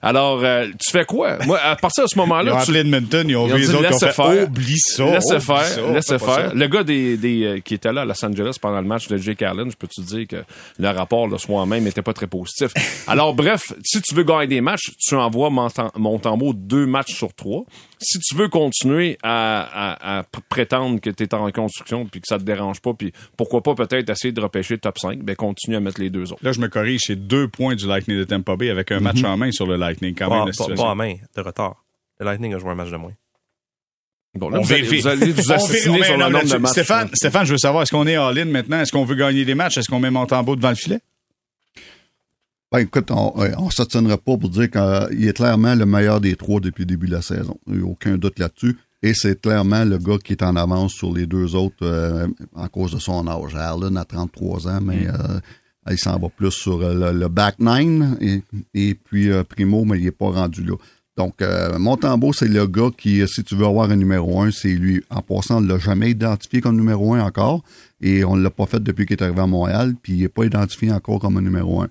C: Alors, euh, tu fais quoi? Moi, à partir de ce
A: Ils ont
C: moment-là, tu,
A: Edmonton, ils ont vu les autres qui ont
C: laissez
A: fait
C: faire.
A: oublie ça. Oublie
C: faire,
A: pas
C: faire. Le gars des, des, euh, qui était là à Los Angeles pendant le match de Jake Allen, je peux te dire que le rapport le soir même était pas très positif? Alors bref, si tu veux gagner des matchs, tu envoies Montembeau deux matchs sur trois. Si tu veux continuer à, à, à prétendre que tu es en reconstruction puis que ça te dérange pas, puis pourquoi pas peut-être essayer de repêcher le top 5, ben continue à mettre les deux autres.
A: Là, je me corrige, c'est deux points du Lightning de Tampa Bay avec un match en main sur le Lightning, quand même,
B: Pas,
A: la
B: pas-
A: situation.
B: pas en main, de retard. Le Lightning a joué un match de moins.
C: Bon, là,
A: On
C: vous allez,
A: vérifie.
C: vous allez vous assassiner
A: vérifie.
C: sur
A: Non,
C: le nombre de matchs.
A: Stéphane, Stéphane, je veux savoir, est-ce qu'on est all-in maintenant? Est-ce qu'on veut gagner des matchs? Est-ce qu'on met Montembeau devant le filet?
D: Ben, écoute, on ne s'obstinerait pas pour dire qu'il est clairement le meilleur des trois depuis le début de la saison. Il n'y a aucun doute là-dessus. Et c'est clairement le gars qui est en avance sur les deux autres euh, en cause de son âge. Allen a 33 ans, mais euh, il s'en va plus sur euh, le, le back nine. Et, et puis euh, Primo, mais il n'est pas rendu là. Donc, euh, Montembeau, c'est le gars qui, si tu veux avoir un numéro un, c'est lui. En passant, on ne l'a jamais identifié comme numéro un encore. Et on ne l'a pas fait depuis qu'il est arrivé à Montréal. Puis il n'est pas identifié encore comme un numéro un.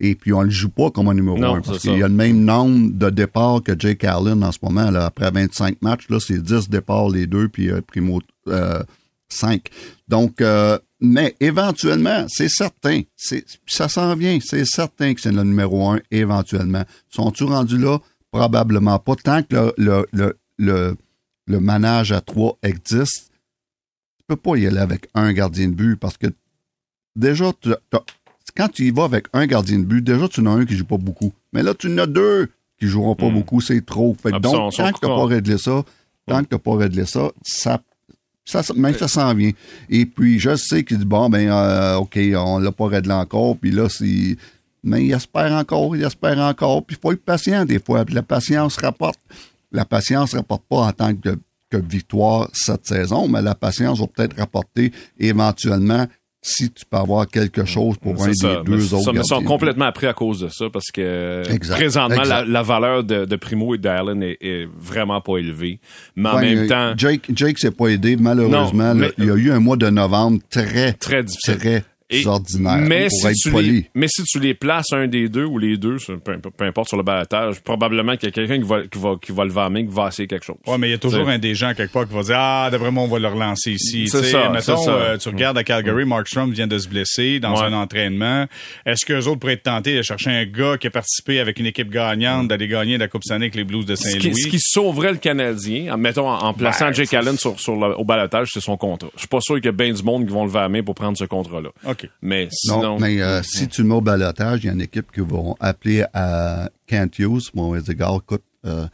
D: Et puis, on ne le joue pas comme un numéro
C: Non,
D: un. Parce qu'il y a le même nombre de départs que Jake Allen en ce moment. Là, après 25 matchs, là, c'est 10 départs les deux, puis euh, Primo euh, 5. Donc, euh, mais éventuellement, c'est certain, c'est, ça s'en vient, c'est certain que c'est le numéro un, éventuellement. Sont-ils rendus là? Probablement pas. Tant que le, le, le, le, manage à trois existe, tu peux pas y aller avec un gardien de but parce que déjà, tu, t'as- quand tu y vas avec un gardien de but, déjà, tu en as un qui joue pas beaucoup. Mais là, tu en as deux qui joueront pas
C: Hmm.
D: beaucoup, c'est trop. Fait que
C: Ah,
D: donc, tant que t'as pas
C: corps.
D: réglé ça, tant que t'as pas réglé ça, ça, ça, ça- même ça s'en vient. Et puis, je sais qu'il dit, bon, ben, euh, OK, on l'a pas réglé encore, puis là, c'est... Mais il espère encore, il espère encore, puis il faut être patient des fois. Puis la patience rapporte. La patience rapporte pas en tant que, que victoire cette saison, mais la patience va peut-être rapporter éventuellement si tu peux avoir quelque chose pour un
C: ça,
D: des deux
C: mais
D: autres
C: ça, mais ils sont complètement appris à cause de ça parce que
D: Exact,
C: présentement
D: exact.
C: La, la valeur de, de Primo et d'Allen est, est vraiment pas élevée. Mais en
D: Ouais,
C: même
D: euh,
C: temps,
D: Jake, Jake s'est pas aidé, malheureusement.
C: Non,
D: là.
C: mais-
D: il y a eu un mois de novembre très,
C: très difficile.
D: très,
C: Et-
D: ordinaires
C: mais
D: pour
C: si,
D: être
C: tu
D: poli.
C: les, mais si tu les places un des deux ou les deux, peu, importe sur le balatage, probablement qu'il y a quelqu'un qui va, qui va, qui va la main, qui va essayer quelque chose.
A: Ouais, mais il y a toujours un des gens quelque part qui va dire Ah, d'après moi, on va le relancer ici.
C: C'est ça,
A: Mettons,
C: c'est ça.
A: euh, tu regardes à Calgary, Mark Strom vient de se blesser dans
C: Ouais.
A: un entraînement. Est-ce qu'eux autres pourraient être tentés de chercher un gars qui a participé avec une équipe gagnante d'aller gagner la Coupe Stanley avec les Blues de
C: Ce
A: Saint-Louis?
C: ce qui sauverait le Canadien, en, mettons, en, en plaçant
A: Ben,
C: Jake Allen sur, sur le- au balotage, c'est son contrat. Je suis pas sûr qu'il y a bien du monde qui vont la main pour prendre ce contrat-là.
A: OK.
C: Mais
D: Non, mais euh, si tu le mets au balotage, il y a une équipe qui vont appeler à Kent Hughes, écoute, euh,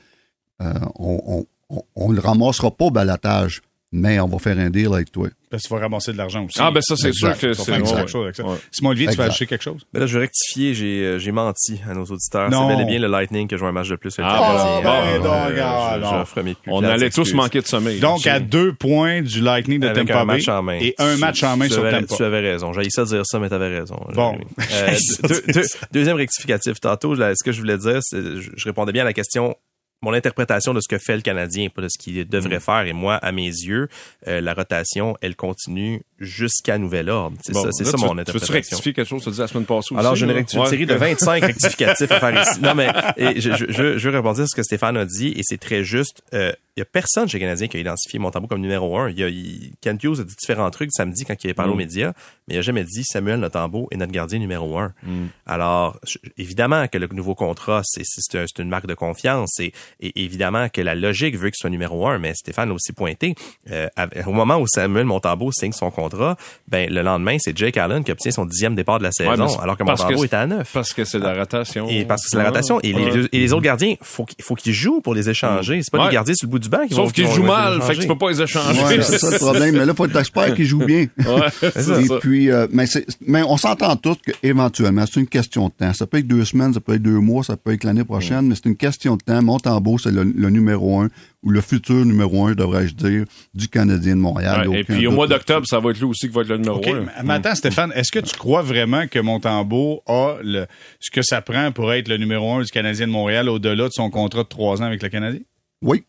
D: euh, on, on, on, on le ramassera pas au balotage, mais on va faire un deal avec toi.
A: Parce tu vas ramasser de l'argent aussi.
C: Ah, ben ça, c'est sûr que
A: Tu
C: c'est.
A: quelque chose avec ça.
C: ouais.
A: Simon Olivier, tu vas ajouter quelque chose?
B: Mais là, je vais rectifier, j'ai euh, j'ai menti à nos auditeurs.
A: Non.
B: C'est bel et bien le Lightning que joue un match de plus.
C: Ah,
A: Ben donc,
B: euh,
C: On allait tous manquer de sommeil.
A: Donc, à deux points du Lightning de
B: Avec
A: Tampa
B: un
A: Bay
B: match en main.
A: et un
B: Tu-
A: match en main
B: tu
A: sur
B: avais,
A: Tampa.
B: Tu avais raison. J'ai ça dire ça, mais t'avais raison.
A: Bon.
B: Euh, deux- deux- deuxième rectificatif. Tantôt, ce que je voulais dire, je répondais bien à la question mon interprétation de ce que fait le Canadien, pas de ce qu'il devrait
C: Mm.
B: faire. Et moi, à mes yeux, euh, la rotation, elle continue jusqu'à nouvel ordre. C'est
C: Bon,
B: ça, c'est ça
C: tu-
B: mon
C: Tu
B: interprétation.
C: rectifier quelque chose, tu dit la semaine passée aussi?
B: Alors, j'ai une, recti- une
C: Ouais.
B: série de 25 rectificatifs à faire ici. Non, mais et je, je, je, je veux répondre à ce que Stéphane a dit, et c'est très juste. Euh, il y a personne chez les Canadiens qui a identifié Montembeau comme numéro un. Il y a, il, Kent Hughes a dit différents trucs samedi quand il a parlé
C: Mm.
B: aux médias, mais il a jamais dit Samuel Notambo est notre gardien numéro un.
C: Mm.
B: Alors, je- évidemment que le nouveau contrat, c'est c'est un- c'est une marque de confiance, et, et évidemment que la logique veut qu'il soit numéro un, mais Stéphane l'a aussi pointé. euh, au moment où Samuel Montembeau signe son contrat, ben le lendemain, c'est Jake Allen qui obtient son dixième départ de la saison,
C: Ouais,
B: alors que Montembeau
C: que-
B: était à neuf.
C: Parce que c'est de la rotation.
B: Et parce que c'est la rotation. Et, les, et les autres gardiens, faut faut qu'ils jouent pour les échanger. C'est pas
C: Ouais.
B: les gardiens sur le bout du banc qui vont
C: Sauf qu'ils jouent mal, fait que tu peux pas les échanger.
D: Ouais, c'est ça le problème. Mais là, faut être expert qui joue bien.
C: Ouais, c'est
D: Et
C: ça.
D: puis, euh, mais, c'est- mais on s'entend tous qu'éventuellement, c'est une question de temps. Ça peut être deux semaines, ça peut être deux mois, ça peut être l'année prochaine, mais c'est une question de temps. Montembeau, c'est le, le numéro un, ou le futur numéro un, devrais-je dire, du Canadien de Montréal.
C: Ouais, et puis au mois d'octobre, ça va être lui aussi qui va être le numéro un.
A: attends, Stéphane, est-ce que tu crois vraiment que Montembeau a le, ce que ça prend pour être le numéro un du Canadien de Montréal au-delà de son contrat de trois ans avec le Canadien?
D: Oui,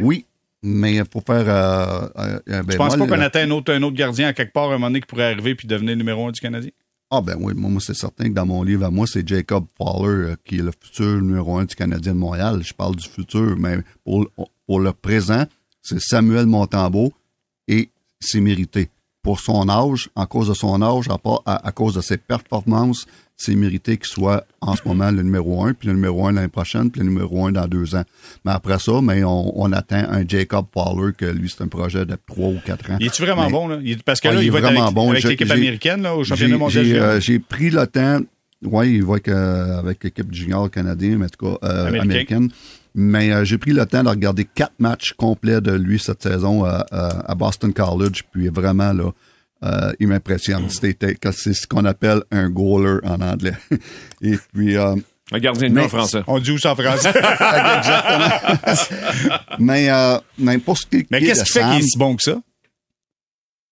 D: Oui. Mais il faut faire euh, euh, un
A: Je pense pas qu'on atteint un autre, un autre gardien à quelque part à un moment donné qui pourrait arriver puis devenir numéro un du Canadien?
D: Ah ben oui, moi, moi, c'est certain que dans mon livre à moi, c'est Jacob Fowler euh, qui est le futur numéro un du Canadien de Montréal. Je parle du futur, mais pour, pour le présent, c'est Samuel Montembeau et c'est mérité. Pour son âge, en cause de son âge, à, part- à, à cause de ses performances, c'est mérité qu'il soit en ce moment le numéro un, puis le numéro un l'année prochaine, puis le numéro un dans deux ans. Mais après ça, mais on, on atteint un Jacob Fowler que lui, c'est un projet de trois ou quatre ans.
A: Il est-tu vraiment
D: Mais-
A: bon, là? Parce que là,
D: il
A: il,
D: est
A: va être
D: vraiment
A: avec,
D: bon.
A: avec l'équipe américaine, là, au championnat mondial.
D: J'ai euh, j'ai pris le temps. Oui, il va avec, euh, avec l'équipe junior canadienne, mais en tout cas euh,
A: Américain.
D: américaine. Mais euh, j'ai pris le temps de regarder quatre matchs complets de lui cette saison à Boston College. Puis vraiment, là, euh, il m'impressionne. C'était c'est ce qu'on appelle un goaler en anglais. Et puis, euh,
C: Un gardien de but en français.
A: On dit où ça en français?
D: mais, euh, mais pour ce qui
A: Mais qu'est-ce
D: de
A: qui fait qu'il est si bon que ça?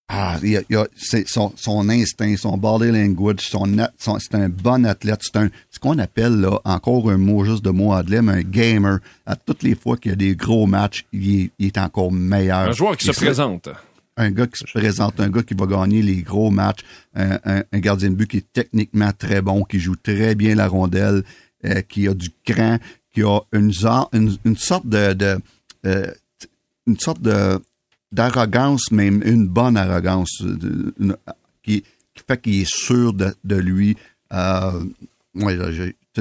D: Ah, il y a, il y a- c'est son, son instinct, son body language, son, c'est un bon athlète. C'est un, ce qu'on appelle, là, encore un mot juste de mot anglais, mais un gamer. À toutes les fois qu'il y a des gros matchs, il est, il est encore meilleur.
C: Un joueur qui se présente.
D: Un gars qui se présente, un gars qui va gagner les gros matchs, un, un- gardien de but qui est techniquement très bon, qui joue très bien la rondelle, euh, qui a du cran, qui a une, une, une sorte de, de euh, une sorte de d'arrogance, même une bonne arrogance, euh, qui, fait qu'il est sûr de, de lui.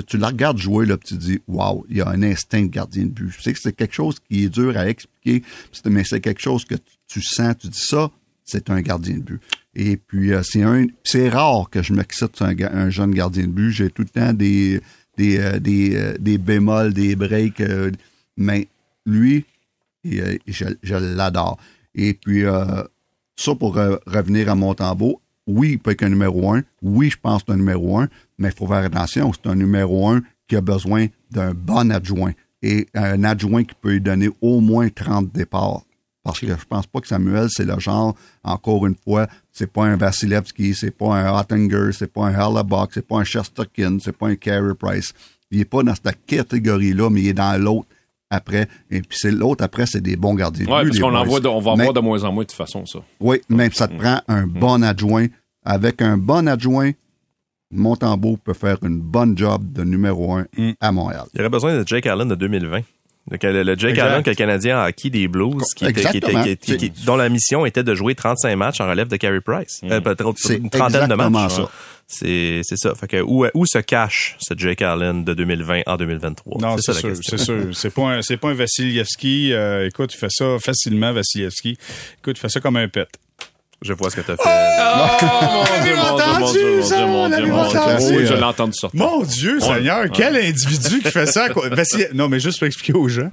D: Tu, la regardes jouer, là, tu dis, waouh, il y a un instinct de gardien de but. Sais que c'est quelque chose qui est dur à expliquer, mais c'est quelque chose que tu, sens, tu dis ça, c'est un gardien de but. Et puis, euh, c'est un, c'est rare que je m'excite sur un, jeune gardien de but. J'ai tout le temps des, des, euh, des, euh, des bémols, des breaks, mais lui, je, l'adore. Et puis, ça pour revenir à Montembeau, oui, il peut être un numéro un. Oui, je pense que c'est un numéro un, mais il faut faire attention. C'est un numéro un qui a besoin d'un bon adjoint. Et un adjoint qui peut lui donner au moins 30 départs. Parce que je pense pas que Samuel, c'est le genre, encore une fois, c'est pas un Vasilevski, c'est pas un Ottinger, c'est pas un Hellebuck, c'est pas un Chesterkin, c'est pas un Carey Price. Il est pas dans cette catégorie-là, mais il est dans l'autre après. Et puis c'est l'autre après, c'est des bons gardiens but,
C: parce
D: les
C: qu'on en
D: boys.
C: voit de- on va en
D: Mais-
C: voir de moins en moins de toute façon, ça.
D: oui, même ça te prend un bon adjoint avec un bon adjoint, Montembeau peut faire une bonne job de numéro un
A: Mm.
D: à Montréal.
B: Il y aurait besoin de Jake Allen de 2020. Le, le- le Jake
A: Exact.
B: Allen que le Canadien a acquis des Blues, qui était, qui était-
D: Exactement.
B: qui- qui- qui- dont la mission était de jouer 35 matchs en relève de Carey Price. Euh, peut-être
D: C'est
B: une trentaine de matchs.
D: ça.
B: C'est c'est ça. Fait que où, où se cache ce Jake Allen de 2020 en 2023?
A: Non, c'est sûr, c'est sûr. C'est pas un, c'est pas un Vassilievski. euh, écoute, il fait ça facilement, Vassilievski. Écoute, il fait ça comme un pet.
B: Je vois ce que tu as fait.
C: Oh, mon Dieu, mon Dieu, mon Dieu, mon Dieu, mon Dieu, Oui, je l'ai entendu sortir.
A: Mon Dieu, Seigneur, quel individu qui fait ça? Non, mais juste pour expliquer aux gens.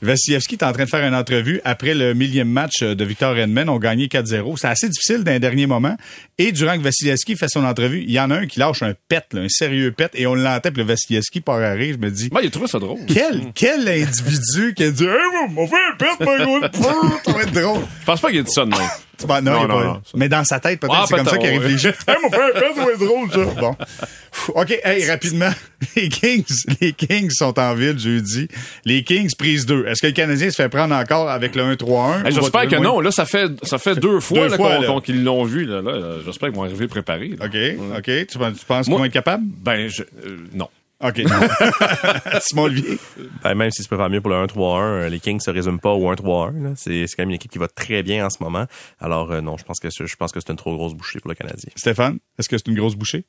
A: Vassilievski est en train de faire une entrevue après le millième match de Victor Edmond. On gagné 4-0. C'est assez difficile d'un dernier moment. Et durant que Vassilievski fait son entrevue, il y en a un qui lâche un pet, là, un sérieux pet, et on l'entend, puis le Vassilievski part à rire. Je me dis,
C: Ben, il a trouvé ça drôle.
A: quel, quel individu qui a dit, hey, on fait un pet, mon gars, ça va être drôle.
C: Je pense pas qu'il a dit ça de même.
A: Ben, non,
C: Non,
A: il est
C: non,
A: pas-
C: non.
A: Mais dans sa tête, peut-être,
C: Ah,
A: c'est comme ça qu'il réfléchit. hey, mon frère, être drôle, ça. Bon. OK, hey, rapidement. Les Kings, les Kings sont en ville jeudi. Les Kings prise 2. Est-ce que le Canadien se fait prendre encore avec le 1-3-1?
C: Hey,
A: ou va
C: J'espère que non. Là, ça fait, ça fait deux fois, qu'ils l'ont vu. Là, là. J'espère qu'ils vont arriver préparés. là.
A: OK, OK. Tu, penses- tu penses qu'ils vont être capables?
C: Ben, je, euh, non.
A: OK. Simon Olivier.
B: Ben, même s'ils se préparent mieux pour le 1-3-1, euh, les Kings se résument pas au 1-3-1. là. C'est c'est quand même une équipe qui va très bien en ce moment. Alors euh, non, je pense que c'est- je pense que c'est une trop grosse bouchée pour le Canadien.
A: Stéphane, est-ce que c'est une grosse bouchée?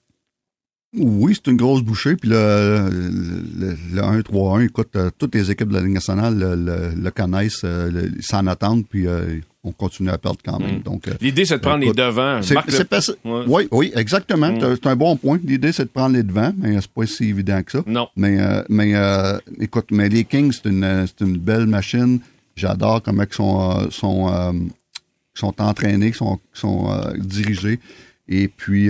D: Oui, c'est une grosse bouchée. Puis le, le, le 1-3-1, écoute, euh, toutes les équipes de la Ligue nationale le, le- le connaissent, euh, s'en attendent, puis euh, on continue à perdre quand même.
C: Mm.
D: Donc, euh,
C: L'idée, c'est de prendre
D: Écoute,
C: les devants. le-
D: pas-
C: Ouais.
D: Oui, oui, exactement.
C: Mm.
D: C'est un bon point. L'idée, c'est de prendre les devants, mais c'est pas si évident que ça.
C: Non.
D: Mais, euh, mais euh, écoute, mais les Kings, c'est une, euh, c'est une belle machine. J'adore comment ils sont, sont, euh, sont entraînés, sont, sont dirigés. Et puis,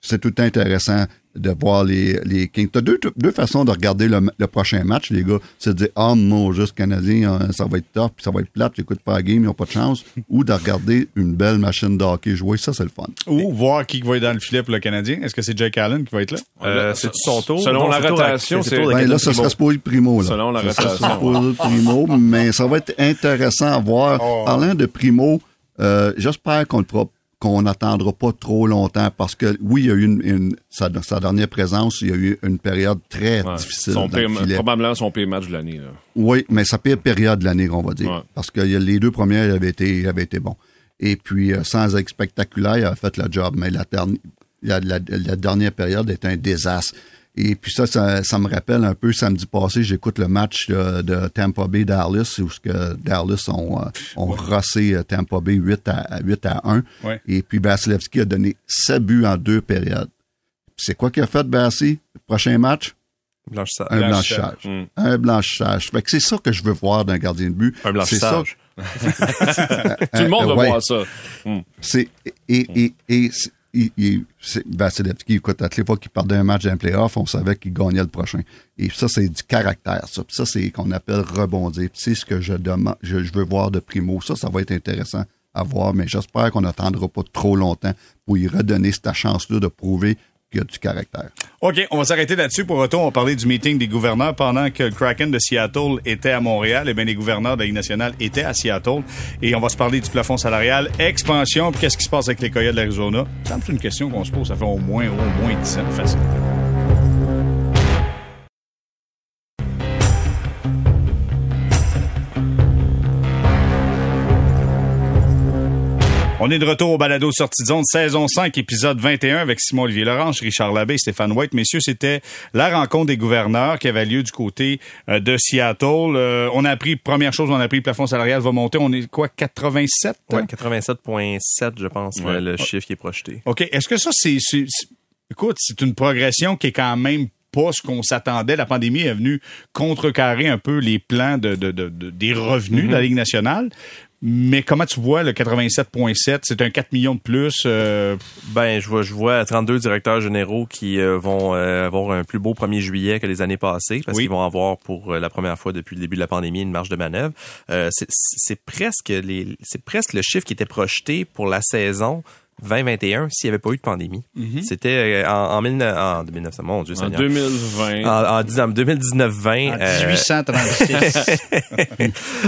D: c'est tout intéressant de voir les, les Kings. Tu as deux, deux façons de regarder le, le prochain match, les gars. C'est de dire, ah, mon juste Canadien, euh, ça va être top, puis ça va être plate, j'écoute pas la game, ils n'ont pas de chance. Ou de regarder une belle machine de hockey jouer, ça, c'est le fun.
A: Ou voir qui va être dans le filet pour le Canadien. Est-ce que c'est Jake Allen qui va être là?
B: Euh, c'est son tour?
C: Selon
B: Non,
C: la rotation,
B: c'est
D: Ben, là, ça serait supposé primo. Là.
C: Selon la
D: Ça serait
C: rotation.
D: supposé primo, mais ça va être intéressant à voir.
A: Oh.
D: Parlant de primo, euh, j'espère qu'on le fera qu'on n'attendra pas trop longtemps parce que oui, il y a eu une, une- sa, sa dernière présence, il y a eu une période très
C: Ouais.
D: difficile
C: Son pire- probablement son pire match de l'année. là.
D: Oui, mais sa pire période de l'année, on va dire.
C: Ouais.
D: Parce que les deux premières avaient été, avaient été bons. Et puis, euh, sans être spectaculaire, il a fait le job. Mais la, derni- la, la- la dernière période est un désastre. Et puis ça, ça, ça me rappelle un peu samedi passé, j'écoute le match de, de Tampa Bay Dallas où ce que Dallas ont, euh, ont rossé euh, Tampa Bay 8 à, à 8 à 1.
A: Ouais.
D: Et puis Vasilevski a donné 7 buts en deux périodes. C'est quoi qu'il a fait, Bassi? Prochain match?
B: Blanchissage.
D: Un
A: Blanchissage.
D: blanchissage.
C: Mm.
D: Un blanchissage. Fait que c'est ça que je veux voir d'un gardien de but.
B: Un
D: C'est ça.
B: blanchissage.
C: Tout le monde va
D: ouais.
C: voir ça.
D: C'est et et et c'est- il- il- Vasilevski, écoute, à les fois qu'il perdait un match d'un playoff, on savait qu'il gagnait le prochain. Et ça, c'est du caractère, ça. Puis ça, c'est qu'on appelle rebondir. C'est ce que je demande, je, je veux voir de Primo. Ça, ça va être intéressant à voir, mais j'espère qu'on n'attendra pas trop longtemps pour y redonner cette chance-là de prouver qu'il y a du caractère.
A: OK, on va s'arrêter là-dessus. Pour retour, on va parler du meeting des gouverneurs. Pendant que le Kraken de Seattle était à Montréal, eh bien, les gouverneurs de la Ligue nationale étaient à Seattle. Et on va se parler du plafond salarial, expansion, qu'est-ce qui se passe avec les Coyotes de l'Arizona? Fait une question qu'on se pose. Ça fait au moins, au moins 10 ans, facile. On est de retour au balado sortie de zone, saison 5, épisode 21 avec Simon-Olivier Laurence, Richard Labbé et Stéphane White. Messieurs, c'était la rencontre des gouverneurs qui avait lieu du côté euh, de Seattle. Euh, on a appris, première chose, on a appris le plafond salarial va monter. On est quoi, 87?
B: Ouais, 87.7, je pense,
C: Ouais.
B: le, chiffre qui est projeté.
A: OK. Est-ce que ça, c'est, Écoute, c'est une progression qui est quand même pas ce qu'on s'attendait. La pandémie est venue contrecarrer un peu les plans de, de- de- de- des revenus de la Ligue nationale. Mais comment tu vois le 87.7? C'est un 4 millions de plus. euh,
B: Ben, je vois, je vois 32 directeurs généraux qui euh, vont euh, avoir un plus beau 1er juillet que les années passées parce
A: Oui.
B: qu'ils vont avoir pour euh, la première fois depuis le début de la pandémie une marge de manœuvre. Euh, c'est- c'est presque les, c'est presque le chiffre qui était projeté pour la saison 2021 s'il n'y avait pas eu de pandémie. C'était euh, en, en, 19, en 2009, mon Dieu
C: En
B: Seigneur.
C: 2020.
B: En, en, dix- en 2019-20.
A: En
B: euh,
A: 1836.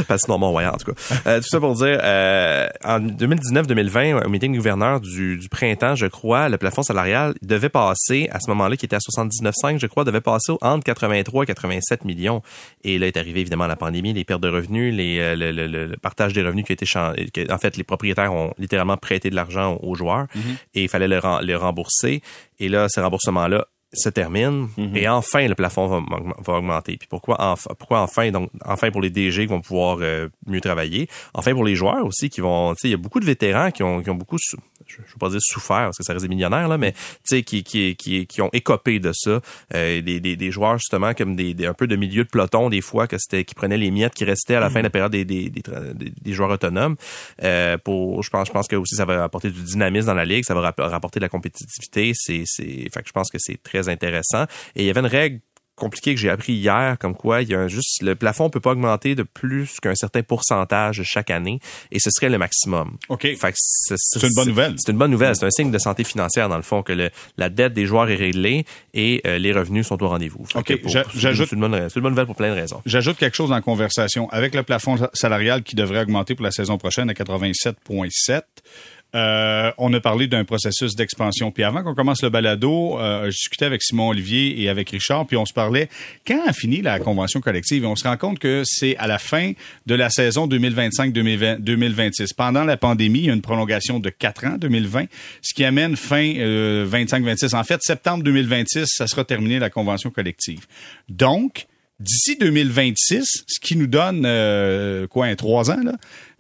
B: parce que non, bon, ouais, en tout cas. Euh, tout ça pour dire, euh, en 2019-2020, au meeting du gouverneur du, du printemps, je crois, le plafond salarial devait passer, à ce moment-là, qui était à 79,5, je crois, devait passer entre 83 et 87 millions. Et là est arrivé, évidemment, la pandémie, les pertes de revenus, les, euh, le, le- le- le partage des revenus qui a été changé. En fait, les propriétaires ont littéralement prêté de l'argent aux joueurs et il fallait le rembourser. Et là, ces remboursements-là se terminent et enfin le plafond va, va augmenter. Puis pourquoi enfin, pourquoi enfin donc enfin pour les DG qui vont pouvoir euh, mieux travailler, enfin pour les joueurs aussi qui vont tu sais il y a beaucoup de vétérans qui ont qui ont beaucoup je je veux pas dire souffert parce que ça reste des millionnaires là mais tu sais qui, qui qui qui ont écopé de ça. Euh, des, des, des joueurs justement comme des, des- un peu de milieu de peloton des fois que c'était qui prenaient les miettes qui restaient à la fin de la période des des, des, des- joueurs autonomes. Euh, pour je pense je pense que aussi ça va apporter du dynamisme dans la ligue ça va rapp- rapporter de la compétitivité. C'est c'est fait que je pense que c'est très intéressant et il y avait une règle compliquée que j'ai appris hier comme quoi il y a un juste le plafond peut pas augmenter de plus qu'un certain pourcentage chaque année et ce serait le maximum
A: OK.
B: c'est
A: une bonne nouvelle.
B: c'est une bonne nouvelle c'est un signe de santé financière dans le fond que le, la dette des joueurs est réglée et euh, les revenus sont au rendez-vous
A: OK, j'ajoute-
B: c'est une, bonne, une bonne nouvelle pour plein de raisons
A: J'ajoute quelque chose dans la conversation. Avec le plafond salarial qui devrait augmenter pour la saison prochaine à 87,7, euh, on a parlé d'un processus d'expansion. Puis avant qu'on commence le balado, euh, je discutais avec Simon Olivier et avec Richard, puis on se parlait quand a fini la convention collective. Et on se rend compte que c'est à la fin de la saison 2025-2026. Pendant la pandémie, il y a une prolongation de 4 ans, 2020, ce qui amène fin euh, 25-26. En fait, septembre 2026, ça sera terminé la convention collective. Donc, d'ici 2026, ce qui nous donne euh, quoi, un trois ans, là?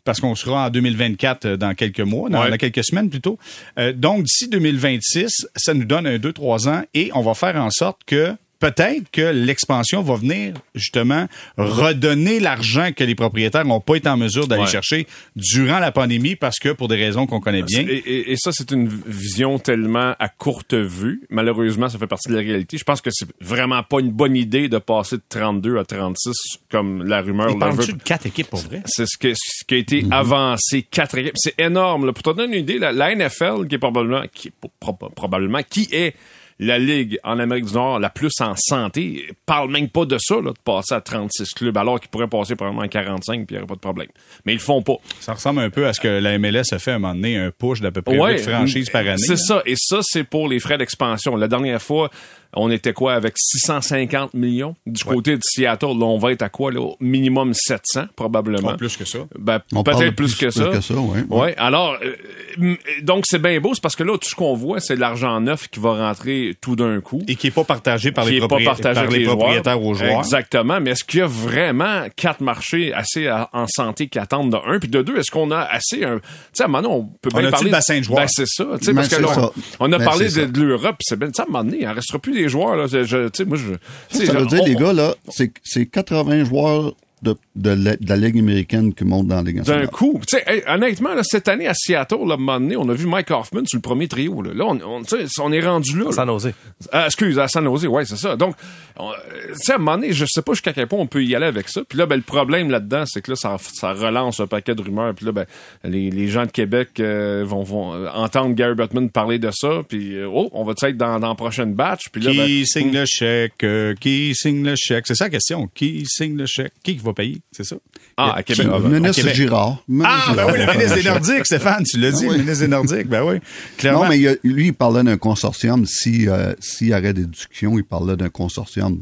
A: Parce qu'on sera en 2024 euh, dans quelques mois, dans,
C: Ouais.
A: dans quelques semaines plutôt. Euh, donc, d'ici 2026, ça nous donne un deux, trois ans et on va faire en sorte que peut-être que l'expansion va venir justement redonner l'argent que les propriétaires n'ont pas été en mesure d'aller
C: Ouais.
A: chercher durant la pandémie parce que pour des raisons qu'on connaît bien.
C: Et, et- et ça, c'est une vision tellement à courte vue. Malheureusement, ça fait partie de la réalité. Je pense que c'est vraiment pas une bonne idée de passer de 32 à 36 comme la rumeur le veut.
A: de quatre équipes pour vrai?
C: C'est ce, que, ce qui a été avancé. Quatre équipes. C'est énorme. Là. Pour te donner une idée, la, la NFL, qui est probablement, qui est pro- pro- probablement, qui est la ligue en Amérique du Nord la plus en santé, parle même pas de ça, là, de passer à 36 clubs, alors qu'ils pourraient passer probablement à 45 puis il n'y aurait pas de problème. Mais ils le font pas.
A: Ça ressemble un peu à ce que la MLS a fait à un moment donné, un push d'à peu près
C: Ouais,
A: huit franchises par année.
C: C'est ça. Et ça, c'est pour les frais d'expansion. La dernière fois, on était quoi avec 650 millions? Du côté de Seattle. Là, on va être à quoi là Au minimum 700 probablement?
A: Oh, plus que ça.
C: Ben,
D: On
C: peut-être plus, que ça.
D: que ça, ouais, ouais.
C: Alors, euh, donc c'est bien beau, c'est parce que là, tout ce qu'on voit, c'est de l'argent neuf qui va rentrer tout d'un coup.
A: Et qui n'est pas partagé par
C: qui
A: les,
C: est pas partagé
A: par les
C: les
A: propriétaires
C: joueurs.
A: aux joueurs.
C: Exactement. Mais est-ce qu'il y a vraiment quatre marchés assez à- en santé qui attendent de un, puis de deux, est-ce qu'on a assez un, tu sais, à un moment donné, on peut
A: On
C: bien
A: a-tu
C: parler.
A: le bassin de joueurs?
C: Ben, c'est ça. Tu sais,
D: Ben,
C: parce que là, on a
D: Ben,
C: parlé de, l'Europe, puis c'est ben, ça, à un moment donné, il en restera plus joueurs, là. Je- moi, je,
D: Ça veut dire,
C: on-
D: les gars, là, c'est c'est 80 joueurs de, de, la, de la Ligue américaine qui montent dans la Ligue
C: d'un
D: nationale.
C: coup. Tu sais, hey, honnêtement, là, cette année à Seattle, là, à un moment donné, on a vu Mike Hoffman sur le premier trio. Là, Là, on, on, on est rendu là. là.
B: sans oser
C: Ah, excuse, à San Jose, ouais, c'est ça. Donc, on- euh, tu sais, à un moment donné, je sais pas jusqu'à quel point on peut y aller avec ça. Puis là, ben, le problème là-dedans, c'est que là, ça, ça relance un paquet de rumeurs. Puis là, ben, les, les gens de Québec euh, vont, vont euh, entendre Gary Bettman parler de ça. Puis, euh, oh, on va être dans, dans la prochaine batch. Puis là,
A: Qui
C: ben,
A: signe le chèque? euh, qui signe le chèque? C'est ça la question. Qui signe le chèque? Qui va payer? C'est ça?
C: ah, à Québec. ah, ben,
D: ministre
A: Québec.
D: Girard. Ministre
A: Ah, ben oui, le ministre des Nordiques, Stéphane, tu l'as dit,
D: oui.
A: le ministre des Nordiques, ben oui. Clairement.
D: Non, mais il y a- lui, il parlait d'un consortium. Si, euh, s'il y avait des discussions, il parlait d'un consortium.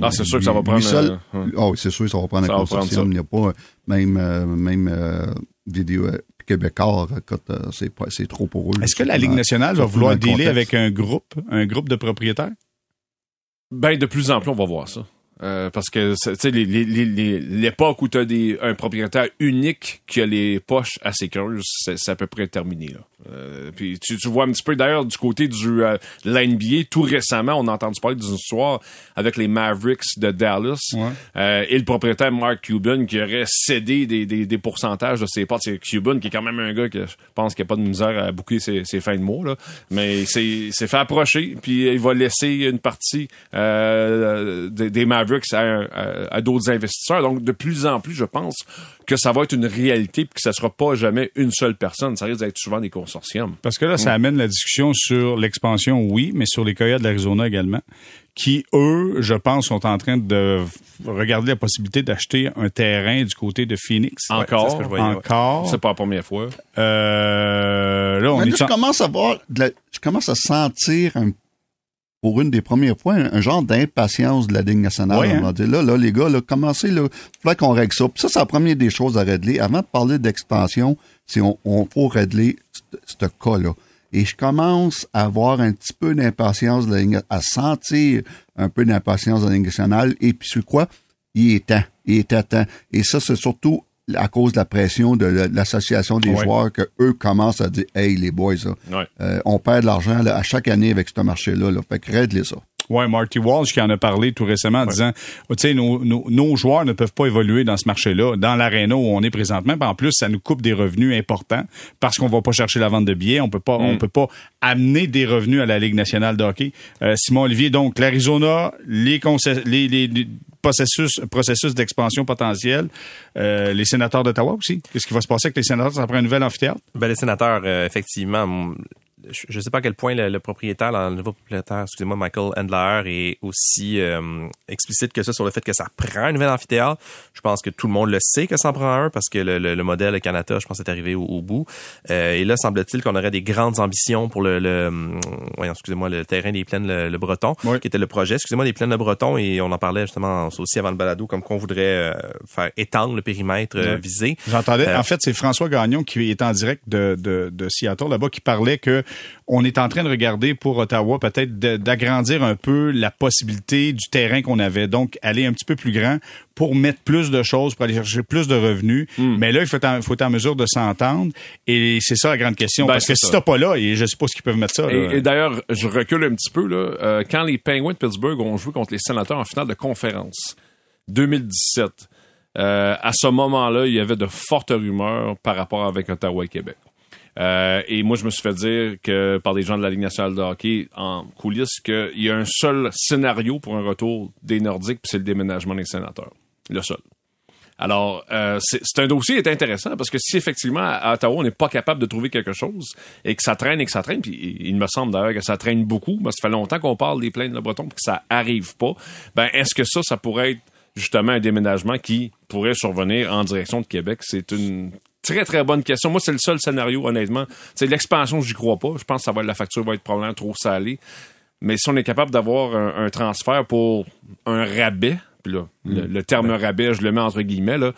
C: Ah, c'est sûr que ça va prendre, euh.
D: Ah oui, c'est sûr que ça va prendre
C: Ça
D: un consortium. Il n'y a pas même, euh, même euh, vidéo euh, québécois. Euh, c'est, pas- c'est trop pour eux.
A: Est-ce que la Ligue nationale va vouloir
D: le
A: dealer
D: contexte.
A: avec un groupe, un groupe de propriétaires?
C: Ben, de plus en plus, on va voir ça. Euh, parce que tu l'époque où tu as des, un propriétaire unique qui a les poches assez creuses, c'est c'est à peu près terminé. Là. Euh, puis tu, tu vois un petit peu d'ailleurs du côté du euh, de la NBA, tout récemment, on a entendu parler d'une histoire avec les Mavericks de Dallas
A: Ouais.
C: euh, et le propriétaire Mark Cuban qui aurait cédé des, des, des pourcentages de ses parts. C'est Cuban qui est quand même un gars que je pense qu'il a pas de misère à boucler ses, ses fins de mois, là. mais c'est c'est fait approcher, puis il va laisser une partie euh, des, des Mavericks à, à- à d'autres investisseurs. Donc de plus en plus, je pense que ça va être une réalité, puis que ça sera pas jamais une seule personne. Ça risque d'être souvent des, cons- consortium.
A: Parce que là, ça amène la discussion sur l'expansion, oui, mais sur les Coyotes de l'Arizona également, qui, eux, je pense, sont en train de regarder la possibilité d'acheter un terrain du côté de Phoenix.
C: Encore.
B: c'est ce que je voyais, ouais.
A: Encore?
C: C'est pas la première fois.
A: Euh, là, on
D: Mais
A: est
D: là, je
A: en-
D: commence à voir, la- je commence à sentir un- pour une des premières fois un, un genre d'impatience de la Ligue nationale. On
A: hein?
D: va dire. Là, là, les gars, là, commencez, là, faudrait qu'on règle ça. Puis ça, c'est la première des choses à régler. Avant de parler d'expansion, c'est on, on faut régler ce cas-là. Et je commence à avoir un petit peu d'impatience, de la Ligue- à sentir un peu d'impatience de la Ligue nationale. Et puis, c'est quoi? Il est temps. Il est à temps. Et ça, c'est surtout à cause de la pression de la- de l'association des
A: Ouais.
D: joueurs que eux commencent à dire, hey, les boys, là,
C: Ouais.
D: euh, on perd de l'argent à chaque année avec ce marché-là. Là. Fait que règle ça.
A: Ouais, Marty Walsh qui en a parlé tout récemment en disant, oh, tu sais, nos, nos, nos joueurs ne peuvent pas évoluer dans ce marché-là, dans l'aréna où on est présentement. Puis en plus, ça nous coupe des revenus importants parce qu'on va pas chercher la vente de billets, on peut pas, on peut pas amener des revenus à la Ligue nationale de hockey. Euh, Simon Olivier, donc l'Arizona, les, les, les, les processus, processus d'expansion potentielle, euh, les sénateurs d'Ottawa aussi. Qu'est-ce qui va se passer avec les sénateurs? Après un nouvel amphithéâtre?
B: Ben, les sénateurs, euh, effectivement, je ne sais pas à quel point le, le propriétaire, le nouveau propriétaire, excusez-moi, Michael Handler, est aussi euh, explicite que ça sur le fait que ça prend un nouvel amphithéâtre. Je pense que tout le monde le sait que ça en prend un parce que le, le, le modèle Canada, je pense, est arrivé au, au bout. Euh, et là, semble-t-il qu'on aurait des grandes ambitions pour le, le hum, voyons, excusez-moi, le terrain des plaines le, le Breton,
A: Oui.
B: qui était le projet, excusez-moi, des plaines le Breton. Et on en parlait justement aussi avant le balado, comme qu'on voudrait euh, faire étendre le périmètre euh, visé.
A: J'entendais.
B: Euh,
A: en fait, c'est François Gagnon qui est en direct de, de, de Seattle là-bas qui parlait que on est en train de regarder pour Ottawa peut-être d'agrandir un peu la possibilité du terrain qu'on avait. Donc, aller un petit peu plus grand pour mettre plus de choses, pour aller chercher plus de revenus.
C: Hmm.
A: Mais là, il faut être en, faut être en mesure de s'entendre. Et c'est ça la grande question.
C: Ben,
A: Parce que
C: c'est
A: si
C: ça.
A: t'as pas là, et je sais pas ce qu'ils peuvent mettre ça. là.
C: Et, et d'ailleurs, je recule un petit peu, là. Euh, quand les Penguins de Pittsburgh ont joué contre les Sénateurs en finale de conférence, 2017, euh, à ce moment-là, il y avait de fortes rumeurs par rapport avec Ottawa et Québec. Euh, et moi, je me suis fait dire que par des gens de la Ligue nationale de hockey en coulisses qu'il y a un seul scénario pour un retour des Nordiques, puis c'est le déménagement des sénateurs. Le seul. Alors, euh, c'est un dossier qui est intéressant parce que si effectivement à Ottawa on n'est pas capable de trouver quelque chose et que ça traîne et que ça traîne, puis il me semble d'ailleurs que ça traîne beaucoup, parce ça fait longtemps qu'on parle des plaines de Breton puis que ça arrive pas. Ben est-ce que ça, ça pourrait être justement un déménagement qui pourrait survenir en direction de Québec? C'est une très très bonne question. Moi, c'est le seul scénario honnêtement. C'est l'expansion, j'y crois pas. Je pense que ça va être la facture va être probablement trop salée. Mais si on est capable d'avoir un, un transfert pour un rabais, puis là, le, le terme rabais, je le mets entre guillemets, là,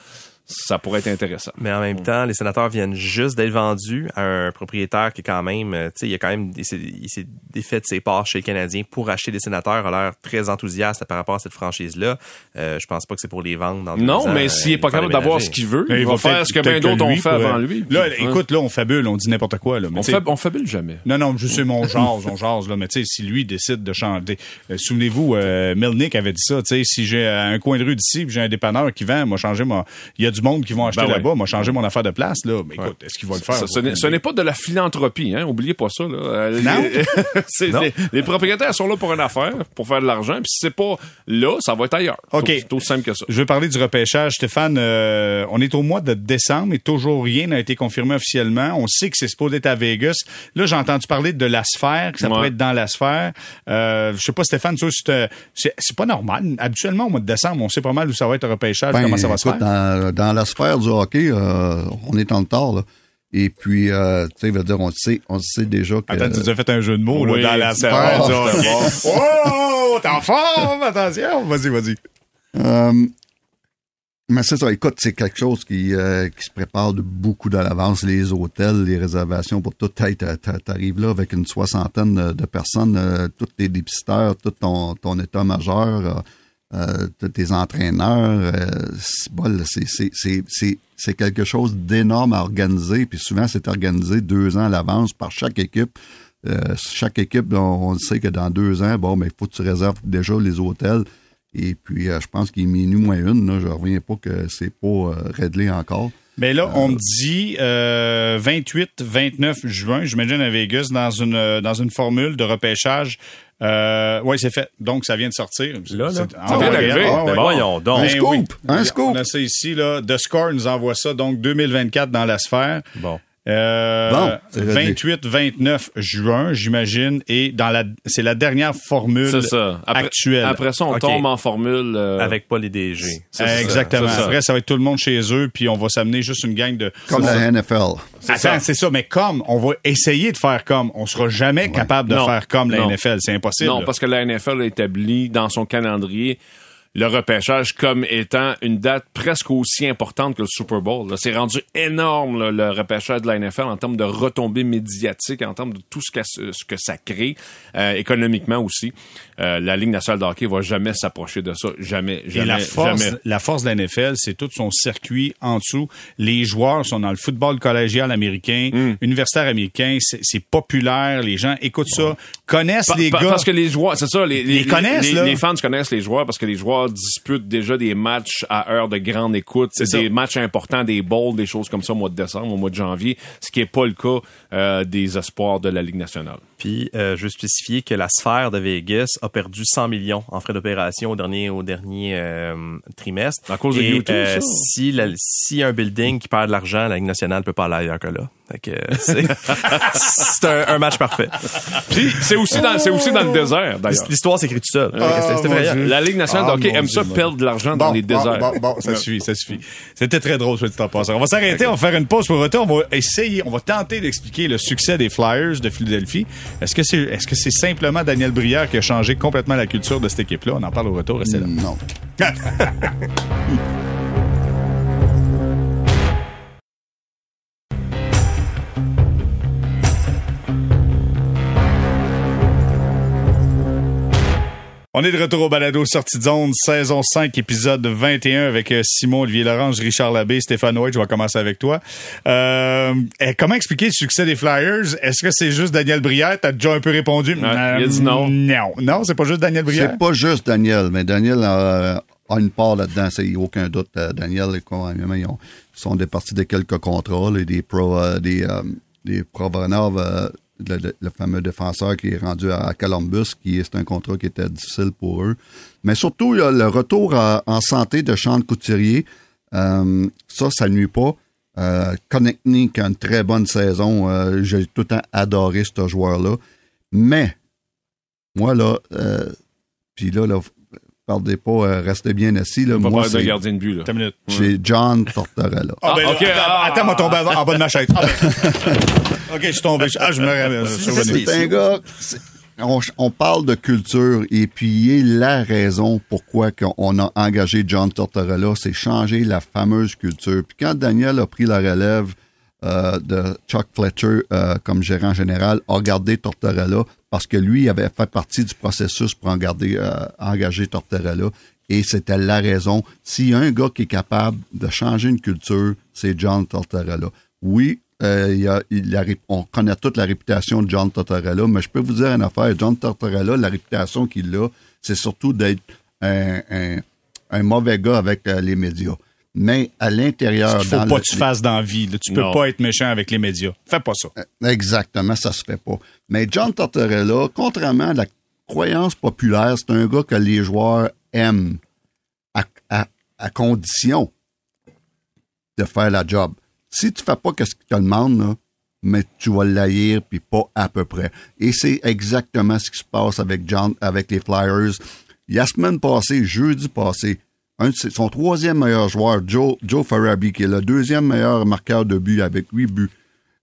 C: ça pourrait être intéressant.
B: Mais en même temps, les sénateurs viennent juste d'être vendus à un propriétaire qui est quand même, euh, tu sais, il a quand même, il s'est- il s'est défait de ses parts chez les Canadiens pour acheter des sénateurs, a l'air très enthousiaste par rapport à cette franchise-là. Euh, je pense pas que c'est pour les vendre dans
C: Non,
B: ans,
C: mais
B: euh,
C: s'il est
B: il
C: pas capable d'avoir ce qu'il veut,
A: Là,
C: il, va faire ce que bien d'autres ont fait avant lui.
A: Là,
C: Hein?
A: écoute, là, on fabule, on dit n'importe quoi. Là, mais
C: on, fab- on fabule jamais.
A: Non, non, je sais mon jase, on jase, là, mais tu sais, si lui décide de changer. euh, Souvenez-vous, euh, Melnick avait dit ça, tu sais, si j'ai un coin de rue d'ici, j'ai un dépanneur qui vend, moi changer mon. Il y a du monde qui vont acheter
C: Ben ouais.
A: là-bas, moi changer mon affaire de place, là. Mais écoute, est-ce qu'il va le faire?
C: Ça, ce n'est- ce n'est pas de la philanthropie, hein. Oubliez pas ça, là. Euh,
A: Non.
C: les- c'est- les, les propriétaires sont là pour une affaire, pour faire de l'argent, puis si c'est pas là, ça va être ailleurs.
A: OK.
C: C'est c'est aussi simple que ça.
A: Je veux parler du repêchage. Stéphane, euh, on est au mois de décembre et toujours rien n'a été confirmé officiellement. On sait que c'est supposé être à Vegas. Là, j'ai entendu parler de la sphère, que ça
C: Ouais.
A: pourrait être dans la sphère. Euh, je sais pas, Stéphane, c'est, euh, c'est c'est pas normal. Habituellement, au mois de décembre, on sait pas mal où ça va être le repêchage,
D: Ben,
A: comment ça va se faire.
D: Dans, dans la sphère du hockey, euh, on est en retard. Là. Et puis, euh, tu sais, veut dire, on le sait, on sait déjà que...
A: Attends, tu nous as fait un jeu de mots là, dans la sphère. du hockey. Oh, t'es en forme, attention. Vas-y, vas-y.
D: Euh, mais c'est ça, écoute, c'est quelque chose qui, euh, qui se prépare de beaucoup à l'avance. Les hôtels, les réservations pour tout. T'arrives là avec une soixantaine de, de personnes, euh, tous tes dépisteurs, tout ton, ton état majeur, euh, tes entraîneurs. euh, c'est quelque chose d'énorme à organiser. Puis souvent, c'est organisé deux ans à l'avance par chaque équipe. Euh, chaque équipe, on, on sait que dans deux ans, bon, mais il faut que tu réserves déjà les hôtels. Et puis, je pense qu'il est minuit moins une. Là, je reviens pas que c'est pas réglé encore.
A: Mais là, on me dit euh, 28, 29 juin, j'imagine à Vegas, dans une dans une formule de repêchage. Euh, oui, c'est fait. Donc, ça vient de sortir.
B: Là, là.
A: C'est-
C: Ça vient d'arriver.
A: Ah, ouais.
B: Ben voyons donc.
D: Un scoop!
A: oui.
D: Un scoop!
A: On a ça ici, là. The Score nous envoie ça, donc 2024 dans la sphère.
B: Bon.
A: Euh,
D: Bon, c'est réglé.
A: 28-29 juin, j'imagine, et dans la, c'est la dernière formule
C: C'est ça. Après,
A: actuelle.
C: Après ça, on tombe en formule. euh,
B: Avec pas les DG.
A: Exactement.
C: ça.
A: Après, ça va être tout le monde chez eux, puis on va s'amener juste une gang de.
D: Comme la NFL.
A: Attends,
C: ça.
A: c'est ça, mais comme, on va essayer de faire comme. On sera jamais capable de
C: Non.
A: faire comme la
C: Non.
A: NFL. C'est impossible.
C: Non,
A: là.
C: parce que la NFL a établi dans son calendrier le repêchage comme étant une date presque aussi importante que le Super Bowl. C'est rendu énorme le repêchage de la NFL en termes de retombées médiatiques, en termes de tout ce que, ce que ça crée, euh, économiquement aussi. Euh, la Ligue nationale de hockey va jamais s'approcher de ça. Jamais,
A: Et
C: jamais,
A: la force,
C: jamais.
A: la force de la NFL, c'est tout son circuit en dessous. Les joueurs sont dans le football collégial américain,
C: Hmm.
A: universitaire américain. C'est populaire. Les gens écoutent ça, connaissent
C: Pa-
A: les
C: pa-
A: gars.
C: Parce que les joueurs, c'est ça, les,
A: Les connaissent,
C: les,
A: là.
C: les fans connaissent les joueurs parce que les joueurs disputent déjà des matchs à heure de grande écoute,
A: C'est
C: des
A: ça.
C: matchs importants, des bowls, des choses comme ça au mois de décembre, au mois de janvier, ce qui est pas le cas euh, des espoirs de la Ligue nationale.
B: Puis, euh, je veux spécifier que la sphère de Vegas a perdu 100 millions en frais d'opération au dernier, au dernier euh, trimestre.
C: À cause de
B: Et,
C: YouTube,
B: euh,
C: ça?
B: si, la- si un building qui perd de l'argent, la Ligue nationale peut pas aller ailleurs que là. Fait que, c'est c'est un, un match parfait.
C: Puis c'est aussi dans c'est aussi dans le désert d'ailleurs.
B: L'histoire s'écrit tout seul.
A: Dieu.
C: La Ligue nationale
A: Ah,
C: de hockey aime
A: Dieu,
C: ça
A: mon
C: perdre de l'argent dans les déserts.
A: Bon, bon, bon, ça suffit, ça suffit. C'était très drôle, te en passant. On va s'arrêter, on va faire une pause pour retour. On va essayer, on va tenter d'expliquer le succès des Flyers de Philadelphie. Est-ce que c'est, est-ce que c'est simplement Daniel Brière qui a changé complètement la culture de cette équipe-là? On en parle au retour, restez là.
D: Non.
A: On est de retour au balado Sortie de zone, saison 5, épisode 21 avec euh, Simon, Olivier Lorange, Richard Labbé, Stéphane White. Je vais commencer avec toi. Euh, eh, comment expliquer le succès des Flyers? Est-ce que c'est juste Daniel Brière? T'as déjà un peu répondu?
C: il a dit non.
A: Non, non, c'est pas juste Daniel Brière?
D: C'est pas juste Daniel, mais Daniel a, a une part là-dedans, c'est aucun doute. Euh, Daniel, ils, ont- ils sont départis de quelques contrats, là, des pro, euh, des, euh, des Provanov, euh, le, fameux défenseur qui est rendu à Columbus, qui est un contrat qui était difficile pour eux. Mais surtout, le retour en santé de Sean Couturier, euh, ça, ça nuit pas. Euh, Connectney, qui a une très bonne saison, euh, j'ai tout le temps adoré ce joueur-là. Mais, moi, là, euh, puis là, là, perdez pas, euh, restez bien assis. Là,
C: On va
D: moi, c'est-
C: gardien de but là.
A: Attends une minute.
D: j'ai John Tortorella.
A: Ah, ben,
C: Ah, ok,
A: là,
C: ah,
A: attends, moi, tomber en bas de ma chaise. Ah, ben. OK, je suis tombé. Ah, je me ramène. Je suis revenu.
D: C'est un gars. c'est- On, on parle de culture et puis il est la raison pourquoi qu'on- on a engagé John Tortorella, c'est changer la fameuse culture. Puis quand Daniel a pris la relève euh, de Chuck Fletcher euh, comme gérant général, a gardé Tortorella parce que lui avait fait partie du processus pour euh, engager Tortorella. Et c'était la raison. S'il y a un gars qui est capable de changer une culture, c'est John Tortorella. Oui, il a, on connaît toute la réputation de John Tortorella, mais je peux vous dire une affaire. John Tortorella, la réputation qu'il a, c'est surtout d'être un, mauvais gars avec les médias. Mais à l'intérieur...
A: Il faut
D: dans
A: pas
D: le-
A: que tu fasses d'envie. Tu peux
C: Non.
A: pas être méchant avec les médias. Fais pas ça.
D: Exactement, ça se fait pas. Mais John Tortorella, contrairement à la croyance populaire, c'est un gars que les joueurs aiment à, à- à condition de faire la job. Si tu fais pas ce qu'il te demande, là, mais tu vas l'haïr puis pas à peu près. Et c'est exactement ce qui se passe avec John, avec les Flyers. Il y a la semaine passée, jeudi passé, son troisième meilleur joueur, Joe, Joe qui est le deuxième meilleur marqueur de but avec huit buts.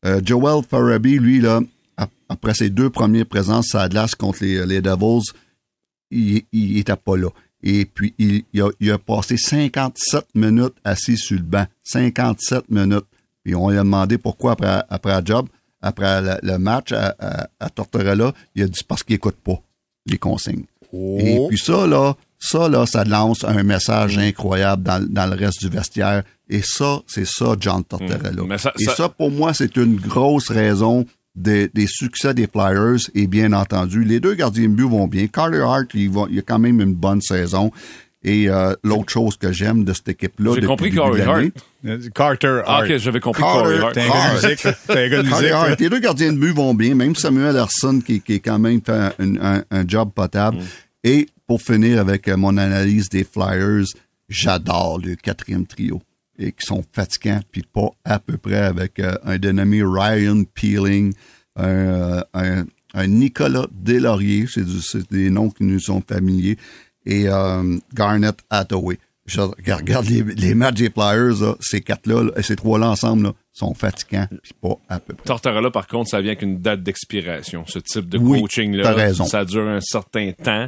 D: Euh, Joel Farabee, lui, là, ap- après ses deux premières présences à glace contre les, les Devils, il, il était pas là. Et puis, il, a, passé 57 minutes assis sur le banc. 57 minutes. Puis on lui a demandé pourquoi après, après job, après le, match à, à, à Tortorella, il a dit parce qu'il écoute pas les consignes. Et puis ça, là, ça, là, ça lance un message incroyable dans, dans le reste du vestiaire. Et ça, c'est ça, John Tortorella.
C: Mm. Ça-
D: Et
C: ça-
D: ça, pour moi, c'est une grosse raison des, des succès des Flyers. Et bien entendu, les deux gardiens de but vont bien. Carter Hart, il, va, il a quand même une bonne saison. Et euh, l'autre chose que j'aime de cette équipe-là,
C: J'ai
D: depuis
C: compris
D: le début de
C: Carter
A: Euh,
C: Ah,
A: Hart.
C: ok, j'avais compris
D: Carter-
C: Corey Hart.
A: T'es un gars de
D: Hart.
A: musique. là. T'es un gars de
D: Carter
A: musique.
D: Hart,
A: toi.
D: les deux gardiens de but vont bien, même Samuel Larson qui, qui est quand même fait un, un- un job potable. Et pour finir avec euh, mon analyse des Flyers, j'adore le quatrième trio. et qui sont fatigants, puis pas à peu près avec euh, un dénommé Ryan Peeling, un, euh, un, un Nicolas Delaurier, c'est du- c'est des noms qui nous sont familiers, et euh, Garnet Hathaway. Je regarde les, les matchs des là, ces quatre-là, ces trois-là ensemble, là, sont fatigants, puis pas à peu près.
C: Tortorella, par contre, ça vient avec une date d'expiration. Ce type de
D: Oui,
C: coaching-là, ça dure un certain temps.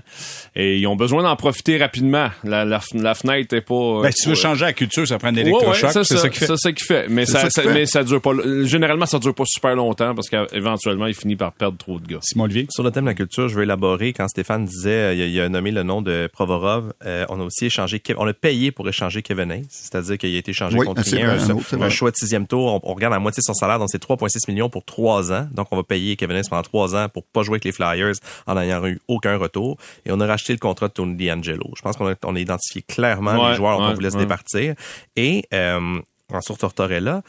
C: Et ils ont besoin d'en profiter rapidement. La, la, la fenêtre est pas...
A: Ben, si tu veux changer la culture, ça prend un
C: Ouais,
A: électrochoc.
C: ouais, ça,
A: c'est ça qui fait.
C: C'est ça qui fait. Mais
D: C'est
C: ça,
D: ça qui
C: ça-
D: fait.
C: mais ça dure pas. Généralement, ça dure pas super longtemps parce qu'éventuellement, il finit par perdre trop de gars.
A: Simon Olivier?
B: Sur le thème de la culture, je veux élaborer. Quand Stéphane disait, euh, il, a, il a nommé le nom de Provorov, euh, on a aussi échangé, on a payé pour échanger Kevin Hayes, c'est-à-dire qu'il a été échangé
D: Oui,
B: contre rien, un,
D: un autre, c'est
B: un
D: vrai.
B: choix de sixième tour. On, on regarde la moitié de son salaire, donc c'est 3,6 millions pour trois ans. Donc on va payer Kevin Hayes pendant trois ans pour pas jouer avec les Flyers en n'ayant eu aucun retour. Et on a racheté le contrat de Tony D'Angelo. Je pense qu'on a, on a identifié clairement
C: Ouais,
B: les joueurs qu'on voulait se départir. Et euh, en sur Tortorella,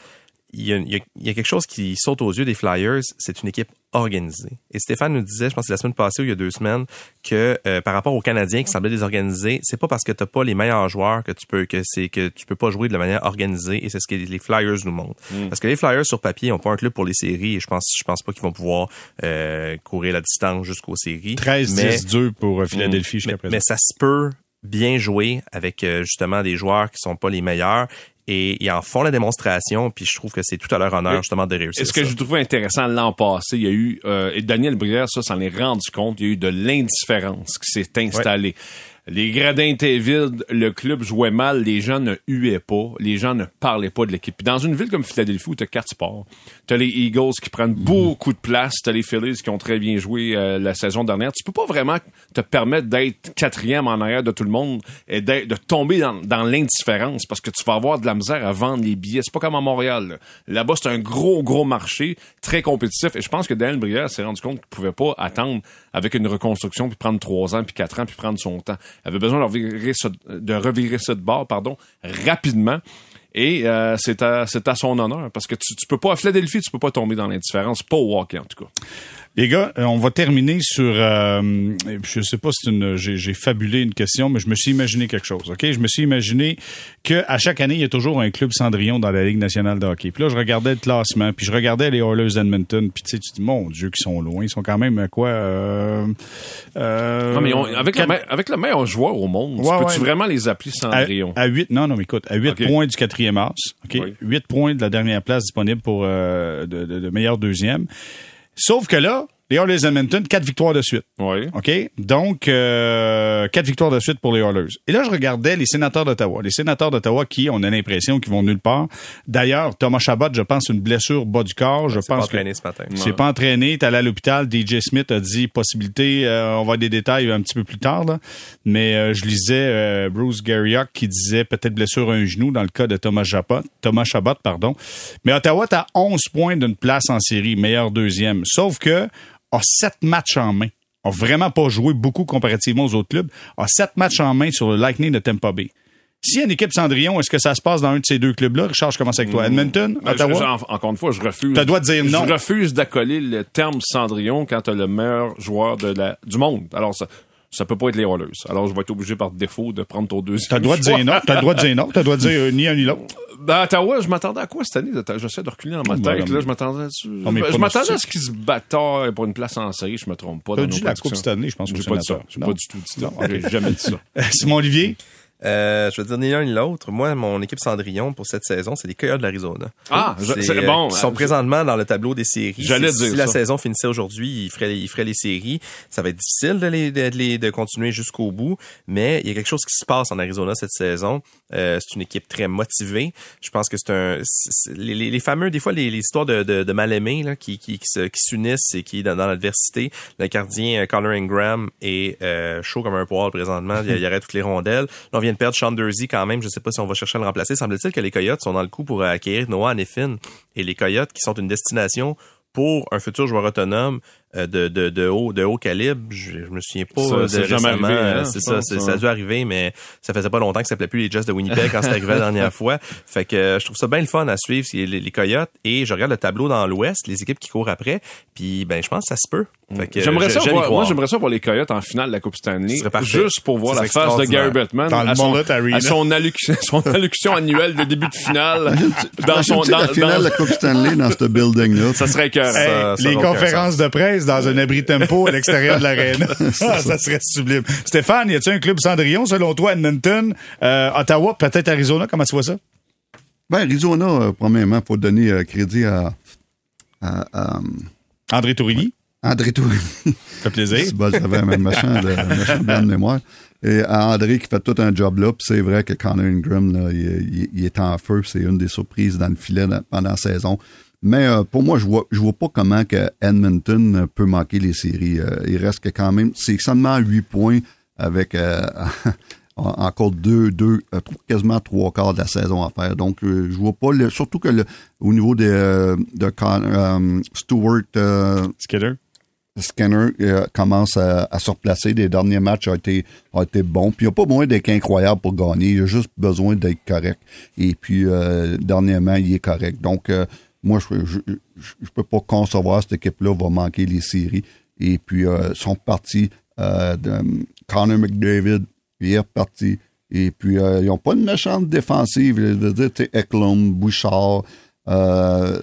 B: il y, a, il y a- il y a quelque chose qui saute aux yeux des Flyers, c'est une équipe organisée. Et Stéphane nous disait, je pense que c'est la semaine passée ou il y a deux semaines, que euh, par rapport aux Canadiens qui semblaient désorganisés, c'est pas parce que t'as pas les meilleurs joueurs que tu peux que c'est que tu peux pas jouer de la manière organisée et c'est ce que les Flyers nous montrent. Parce que les Flyers sur papier ont pas un club pour les séries et je pense je pense pas qu'ils vont pouvoir euh, courir la distance jusqu'aux séries.
A: 13
B: Mais-
A: 10 2 pour euh, Philadelphie jusqu'à
B: mais,
A: présent.
B: mais ça se peut bien jouer avec euh, justement des joueurs qui sont pas les meilleurs et ils en font la démonstration puis je trouve que c'est tout à leur honneur justement de réussir.
C: Et ce que je trouvais intéressant l'an passé, il y a eu, euh, et Daniel Brière, ça, s'en est rendu compte, il y a eu de l'indifférence qui s'est installée. Les gradins étaient vides, le club jouait mal, les gens ne huaient pas, les gens ne parlaient pas de l'équipe. Puis Dans une ville comme Philadelphie où t'as quatre sports, t'as les Eagles qui prennent beaucoup de place, t'as les Phillies qui ont très bien joué euh, la saison dernière. Tu peux pas vraiment te permettre d'être quatrième en arrière de tout le monde et de tomber dans, dans l'indifférence parce que tu vas avoir de la misère à vendre les billets. C'est pas comme à Montréal. là. Là-bas, c'est un gros, gros marché, très compétitif. Et je pense que Daniel Brière s'est rendu compte qu'il pouvait pas attendre avec une reconstruction puis prendre trois ans puis quatre ans puis prendre son temps. Avait besoin de revirer ça, de pardon, rapidement. Et euh, c'est à, à son honneur parce que tu, tu peux pas à Philadelphie, tu peux pas tomber dans l'indifférence, pas au hockey en tout cas.
A: Les gars, euh, on va terminer sur. Euh, je sais pas si c'est une. J'ai, j'ai fabulé une question, mais je me suis imaginé quelque chose. Ok, je me suis imaginé que à chaque année, il y a toujours un club Cendrillon dans la Ligue nationale de hockey. Puis là, je regardais le classement, puis je regardais les Oilers d'Edmonton, puis tu sais, tu dis mon Dieu, qu'ils sont loin. Ils sont quand même à quoi euh, euh,
C: Non, mais on- avec, le, avec meilleur joueur au monde,
A: Ouais,
C: peux-tu
A: ouais.
C: vraiment les appeler Cendrillon?
A: à 8, non, non, mais écoute, à 8
C: Ok.
A: points du quatrième as, OK?
C: Oui.
A: 8 points de la dernière place disponible pour euh, de, de, de meilleur deuxième. Sauf que là, les Oilers Edmonton, 4 victoires de suite.
C: Oui.
A: OK? Donc, euh, quatre victoires de suite pour les Oilers. Et là, je regardais les sénateurs d'Ottawa. Les sénateurs d'Ottawa qui, on a l'impression qu'ils vont nulle part. D'ailleurs, Thomas Chabot, je pense, une blessure bas du corps. Je
B: C'est pas
A: pense que
B: entraîné ce matin.
A: il s'est pas entraîné. T'es allé à l'hôpital. DJ Smith a dit possibilité. euh, on va avoir des détails un petit peu plus tard. Là. Mais euh, je lisais euh, Bruce Garriock qui disait peut-être blessure à un genou dans le cas de Thomas Chabot. Thomas Chabot, pardon. Mais Ottawa, t'as 11 points d'une place en série, meilleur deuxième. Sauf que a 7 matchs en main. A vraiment pas joué beaucoup comparativement aux autres clubs. A 7 matchs en main sur le Lightning de Tampa Bay. S'il y a une équipe Cendrillon, est-ce que ça se passe dans un de ces deux clubs-là? Richard, je commence avec toi. Edmonton,
C: Ben,
A: Ottawa?
C: je- en- encore une fois, je refuse.
A: Droit de dire non.
C: Je refuse d'accoler le terme Cendrillon quand t'as le meilleur joueur de la, du monde. Alors, ça, ça peut pas être les Oilers. Alors, je vais être obligé par défaut de prendre ton deuxième
A: T'as le droit de dire non. T'as le droit de dire non. T'as le droit de dire euh, ni un ni l'autre.
C: Ben, Ottawa, je m'attendais à quoi cette année? J'essaie de reculer dans ma tête.
A: non,
C: Là, je m'attendais à... je m'attendais à ce qu'ils se bataillent pour une place en série. Je me trompe pas.
A: T'as dit la. Coupe cette année, je pense,
C: J'ai
A: aux
C: pas dit ça. J'ai pas du tout dit ça. J'ai jamais dit ça.
A: Simon Olivier?
B: Euh, je veux dire ni l'un ni l'autre. Moi, mon équipe Cendrillon pour cette saison, c'est les Coyotes de l'Arizona.
C: Ah,
B: C'est, euh,
C: bon.
B: Qui sont
C: Euh,
B: présentement dans le tableau des séries.
C: J'allais
B: si,
C: dire
B: si la
C: ça.
B: saison finissait aujourd'hui, ils feraient, ils feraient les séries. Ça va être difficile de les, de, les- de continuer jusqu'au bout, mais il y a quelque chose qui se passe en Arizona cette saison. Euh, c'est une équipe très motivée. Je pense que c'est un, les, les- fameux, des fois, les, histoires de, de, de mal-aimés là, qui, qui, qui se- qui s'unissent et qui, dans, l'adversité, le gardien euh, Connor Ingram est euh, chaud comme un poil présentement. Il, y aurait toutes les rondelles. Là, on vient de perdre Sean Dursey quand même. Je sais pas si on va chercher à le remplacer. Semble-t-il que les Coyotes sont dans le coup pour acquérir Noah Neffin. Et les Coyotes, qui sont une destination pour un futur joueur autonome, euh, de, de, de haut de haut calibre. Je, je me souviens pas
C: Ça,
B: de
C: c'est jamais
B: récemment.
C: arrivé, hein,
B: c'est ça, c'est-
C: ouais.
B: ça a dû arriver, mais ça faisait pas longtemps que ça s'appelait plus les Jets de Winnipeg quand c'est arrivé la dernière fois. Fait que euh, je trouve ça bien le fun à suivre les, les Coyotes et je regarde le tableau dans l'Ouest, les équipes qui courent après, puis ben je pense que ça se peut. Fait que,
C: J'aimerais
B: euh,
C: ça voir, moi j'aimerais ça voir les Coyotes en finale de la Coupe Stanley, juste pour voir la face de Gary. Bettman
A: Dans le
C: à son, à son, allocution, son allocution annuelle de début de finale dans son dans,
D: la finale de
C: dans-
D: la Coupe Stanley dans ce building-là.
C: ça serait
B: Ça- ça
A: les conférences de presse dans un abri tempo à l'extérieur de l'aréna. Ah, ça serait sublime. Stéphane, y a-tu un club Cendrillon selon toi, Edmonton, euh, Ottawa, peut-être Arizona? Comment tu vois ça?
D: Ben, Arizona, euh, premièrement, faut donner euh, crédit à, à, à, euh,
A: André Tourilly,
D: André Touré.
A: ça fait plaisir.
D: C'est bon, j'avais un méchant de, mémoire. Et à André qui fait tout un job là, puis c'est vrai que Connor Ingram, là, il, il- il est en feu, puis c'est une des surprises dans le filet pendant la saison. Mais euh, pour moi, je vois je vois pas comment que Edmonton peut manquer les séries. Euh, il reste que quand même, c'est seulement 8 points avec euh, en- encore deux, deux, euh, quasiment trois quarts de la saison à faire. Donc, euh, je vois pas le, surtout que le, au niveau de, euh, de Con- euh, Stewart, euh. Skinner? Euh, commence à, à se replacer. Les derniers matchs ont été, ont été bons. Puis il n'y a pas besoin d'être incroyable pour gagner. Il a juste besoin d'être correct. Et puis, euh, dernièrement, il est correct. Donc, euh, moi, je je, je, je peux pas concevoir cette équipe-là va manquer les séries. Et puis, euh, sont partis euh, de Connor McDavid, il est reparti. Et puis, euh, ils n'ont pas une méchante défensive. Je veux dire, tu Eklund, Bouchard, euh,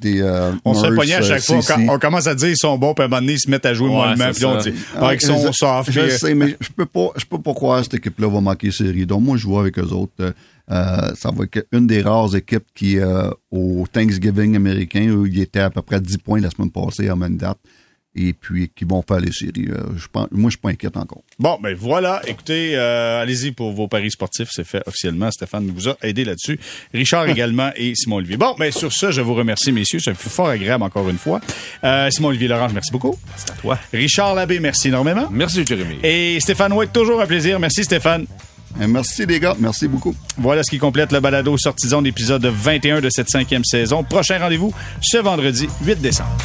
D: des... euh,
A: On se fait
D: Merce,
A: pogner à chaque
D: euh,
A: fois. On, on commence à dire ils sont bons, puis à un moment donné, ils se mettent à jouer
C: Ouais,
A: mollement, puis on dit ah, ils sont
D: je,
A: soft.
D: Je
A: puis,
D: sais, mais je peux pas, je peux pas croire que cette équipe-là va manquer série. Donc moi, je vois avec eux autres. Euh, ça va être une des rares équipes qui, euh, au Thanksgiving américain, où il était à peu près 10 points la semaine passée à même date, et puis qui vont faire les séries. Euh, je pense, moi, je suis pas inquiète encore.
A: Bon, ben voilà. Écoutez, euh, allez-y pour vos paris sportifs. C'est fait officiellement. Stéphane nous a aidé là-dessus. Richard également et Simon Olivier. Bon, ben sur ça, je vous remercie, messieurs. Ça fut fort agréable encore une fois. Euh, Simon Olivier Lorange, merci beaucoup.
B: C'est à toi.
A: Richard Labbé, merci énormément.
C: Merci Jérémy.
A: Et Stéphane White, toujours un plaisir. Merci Stéphane.
D: Euh, merci les gars, merci beaucoup.
A: Voilà ce qui complète le balado sortisant d'épisode 21 de cette cinquième saison. Prochain rendez-vous ce vendredi 8 décembre.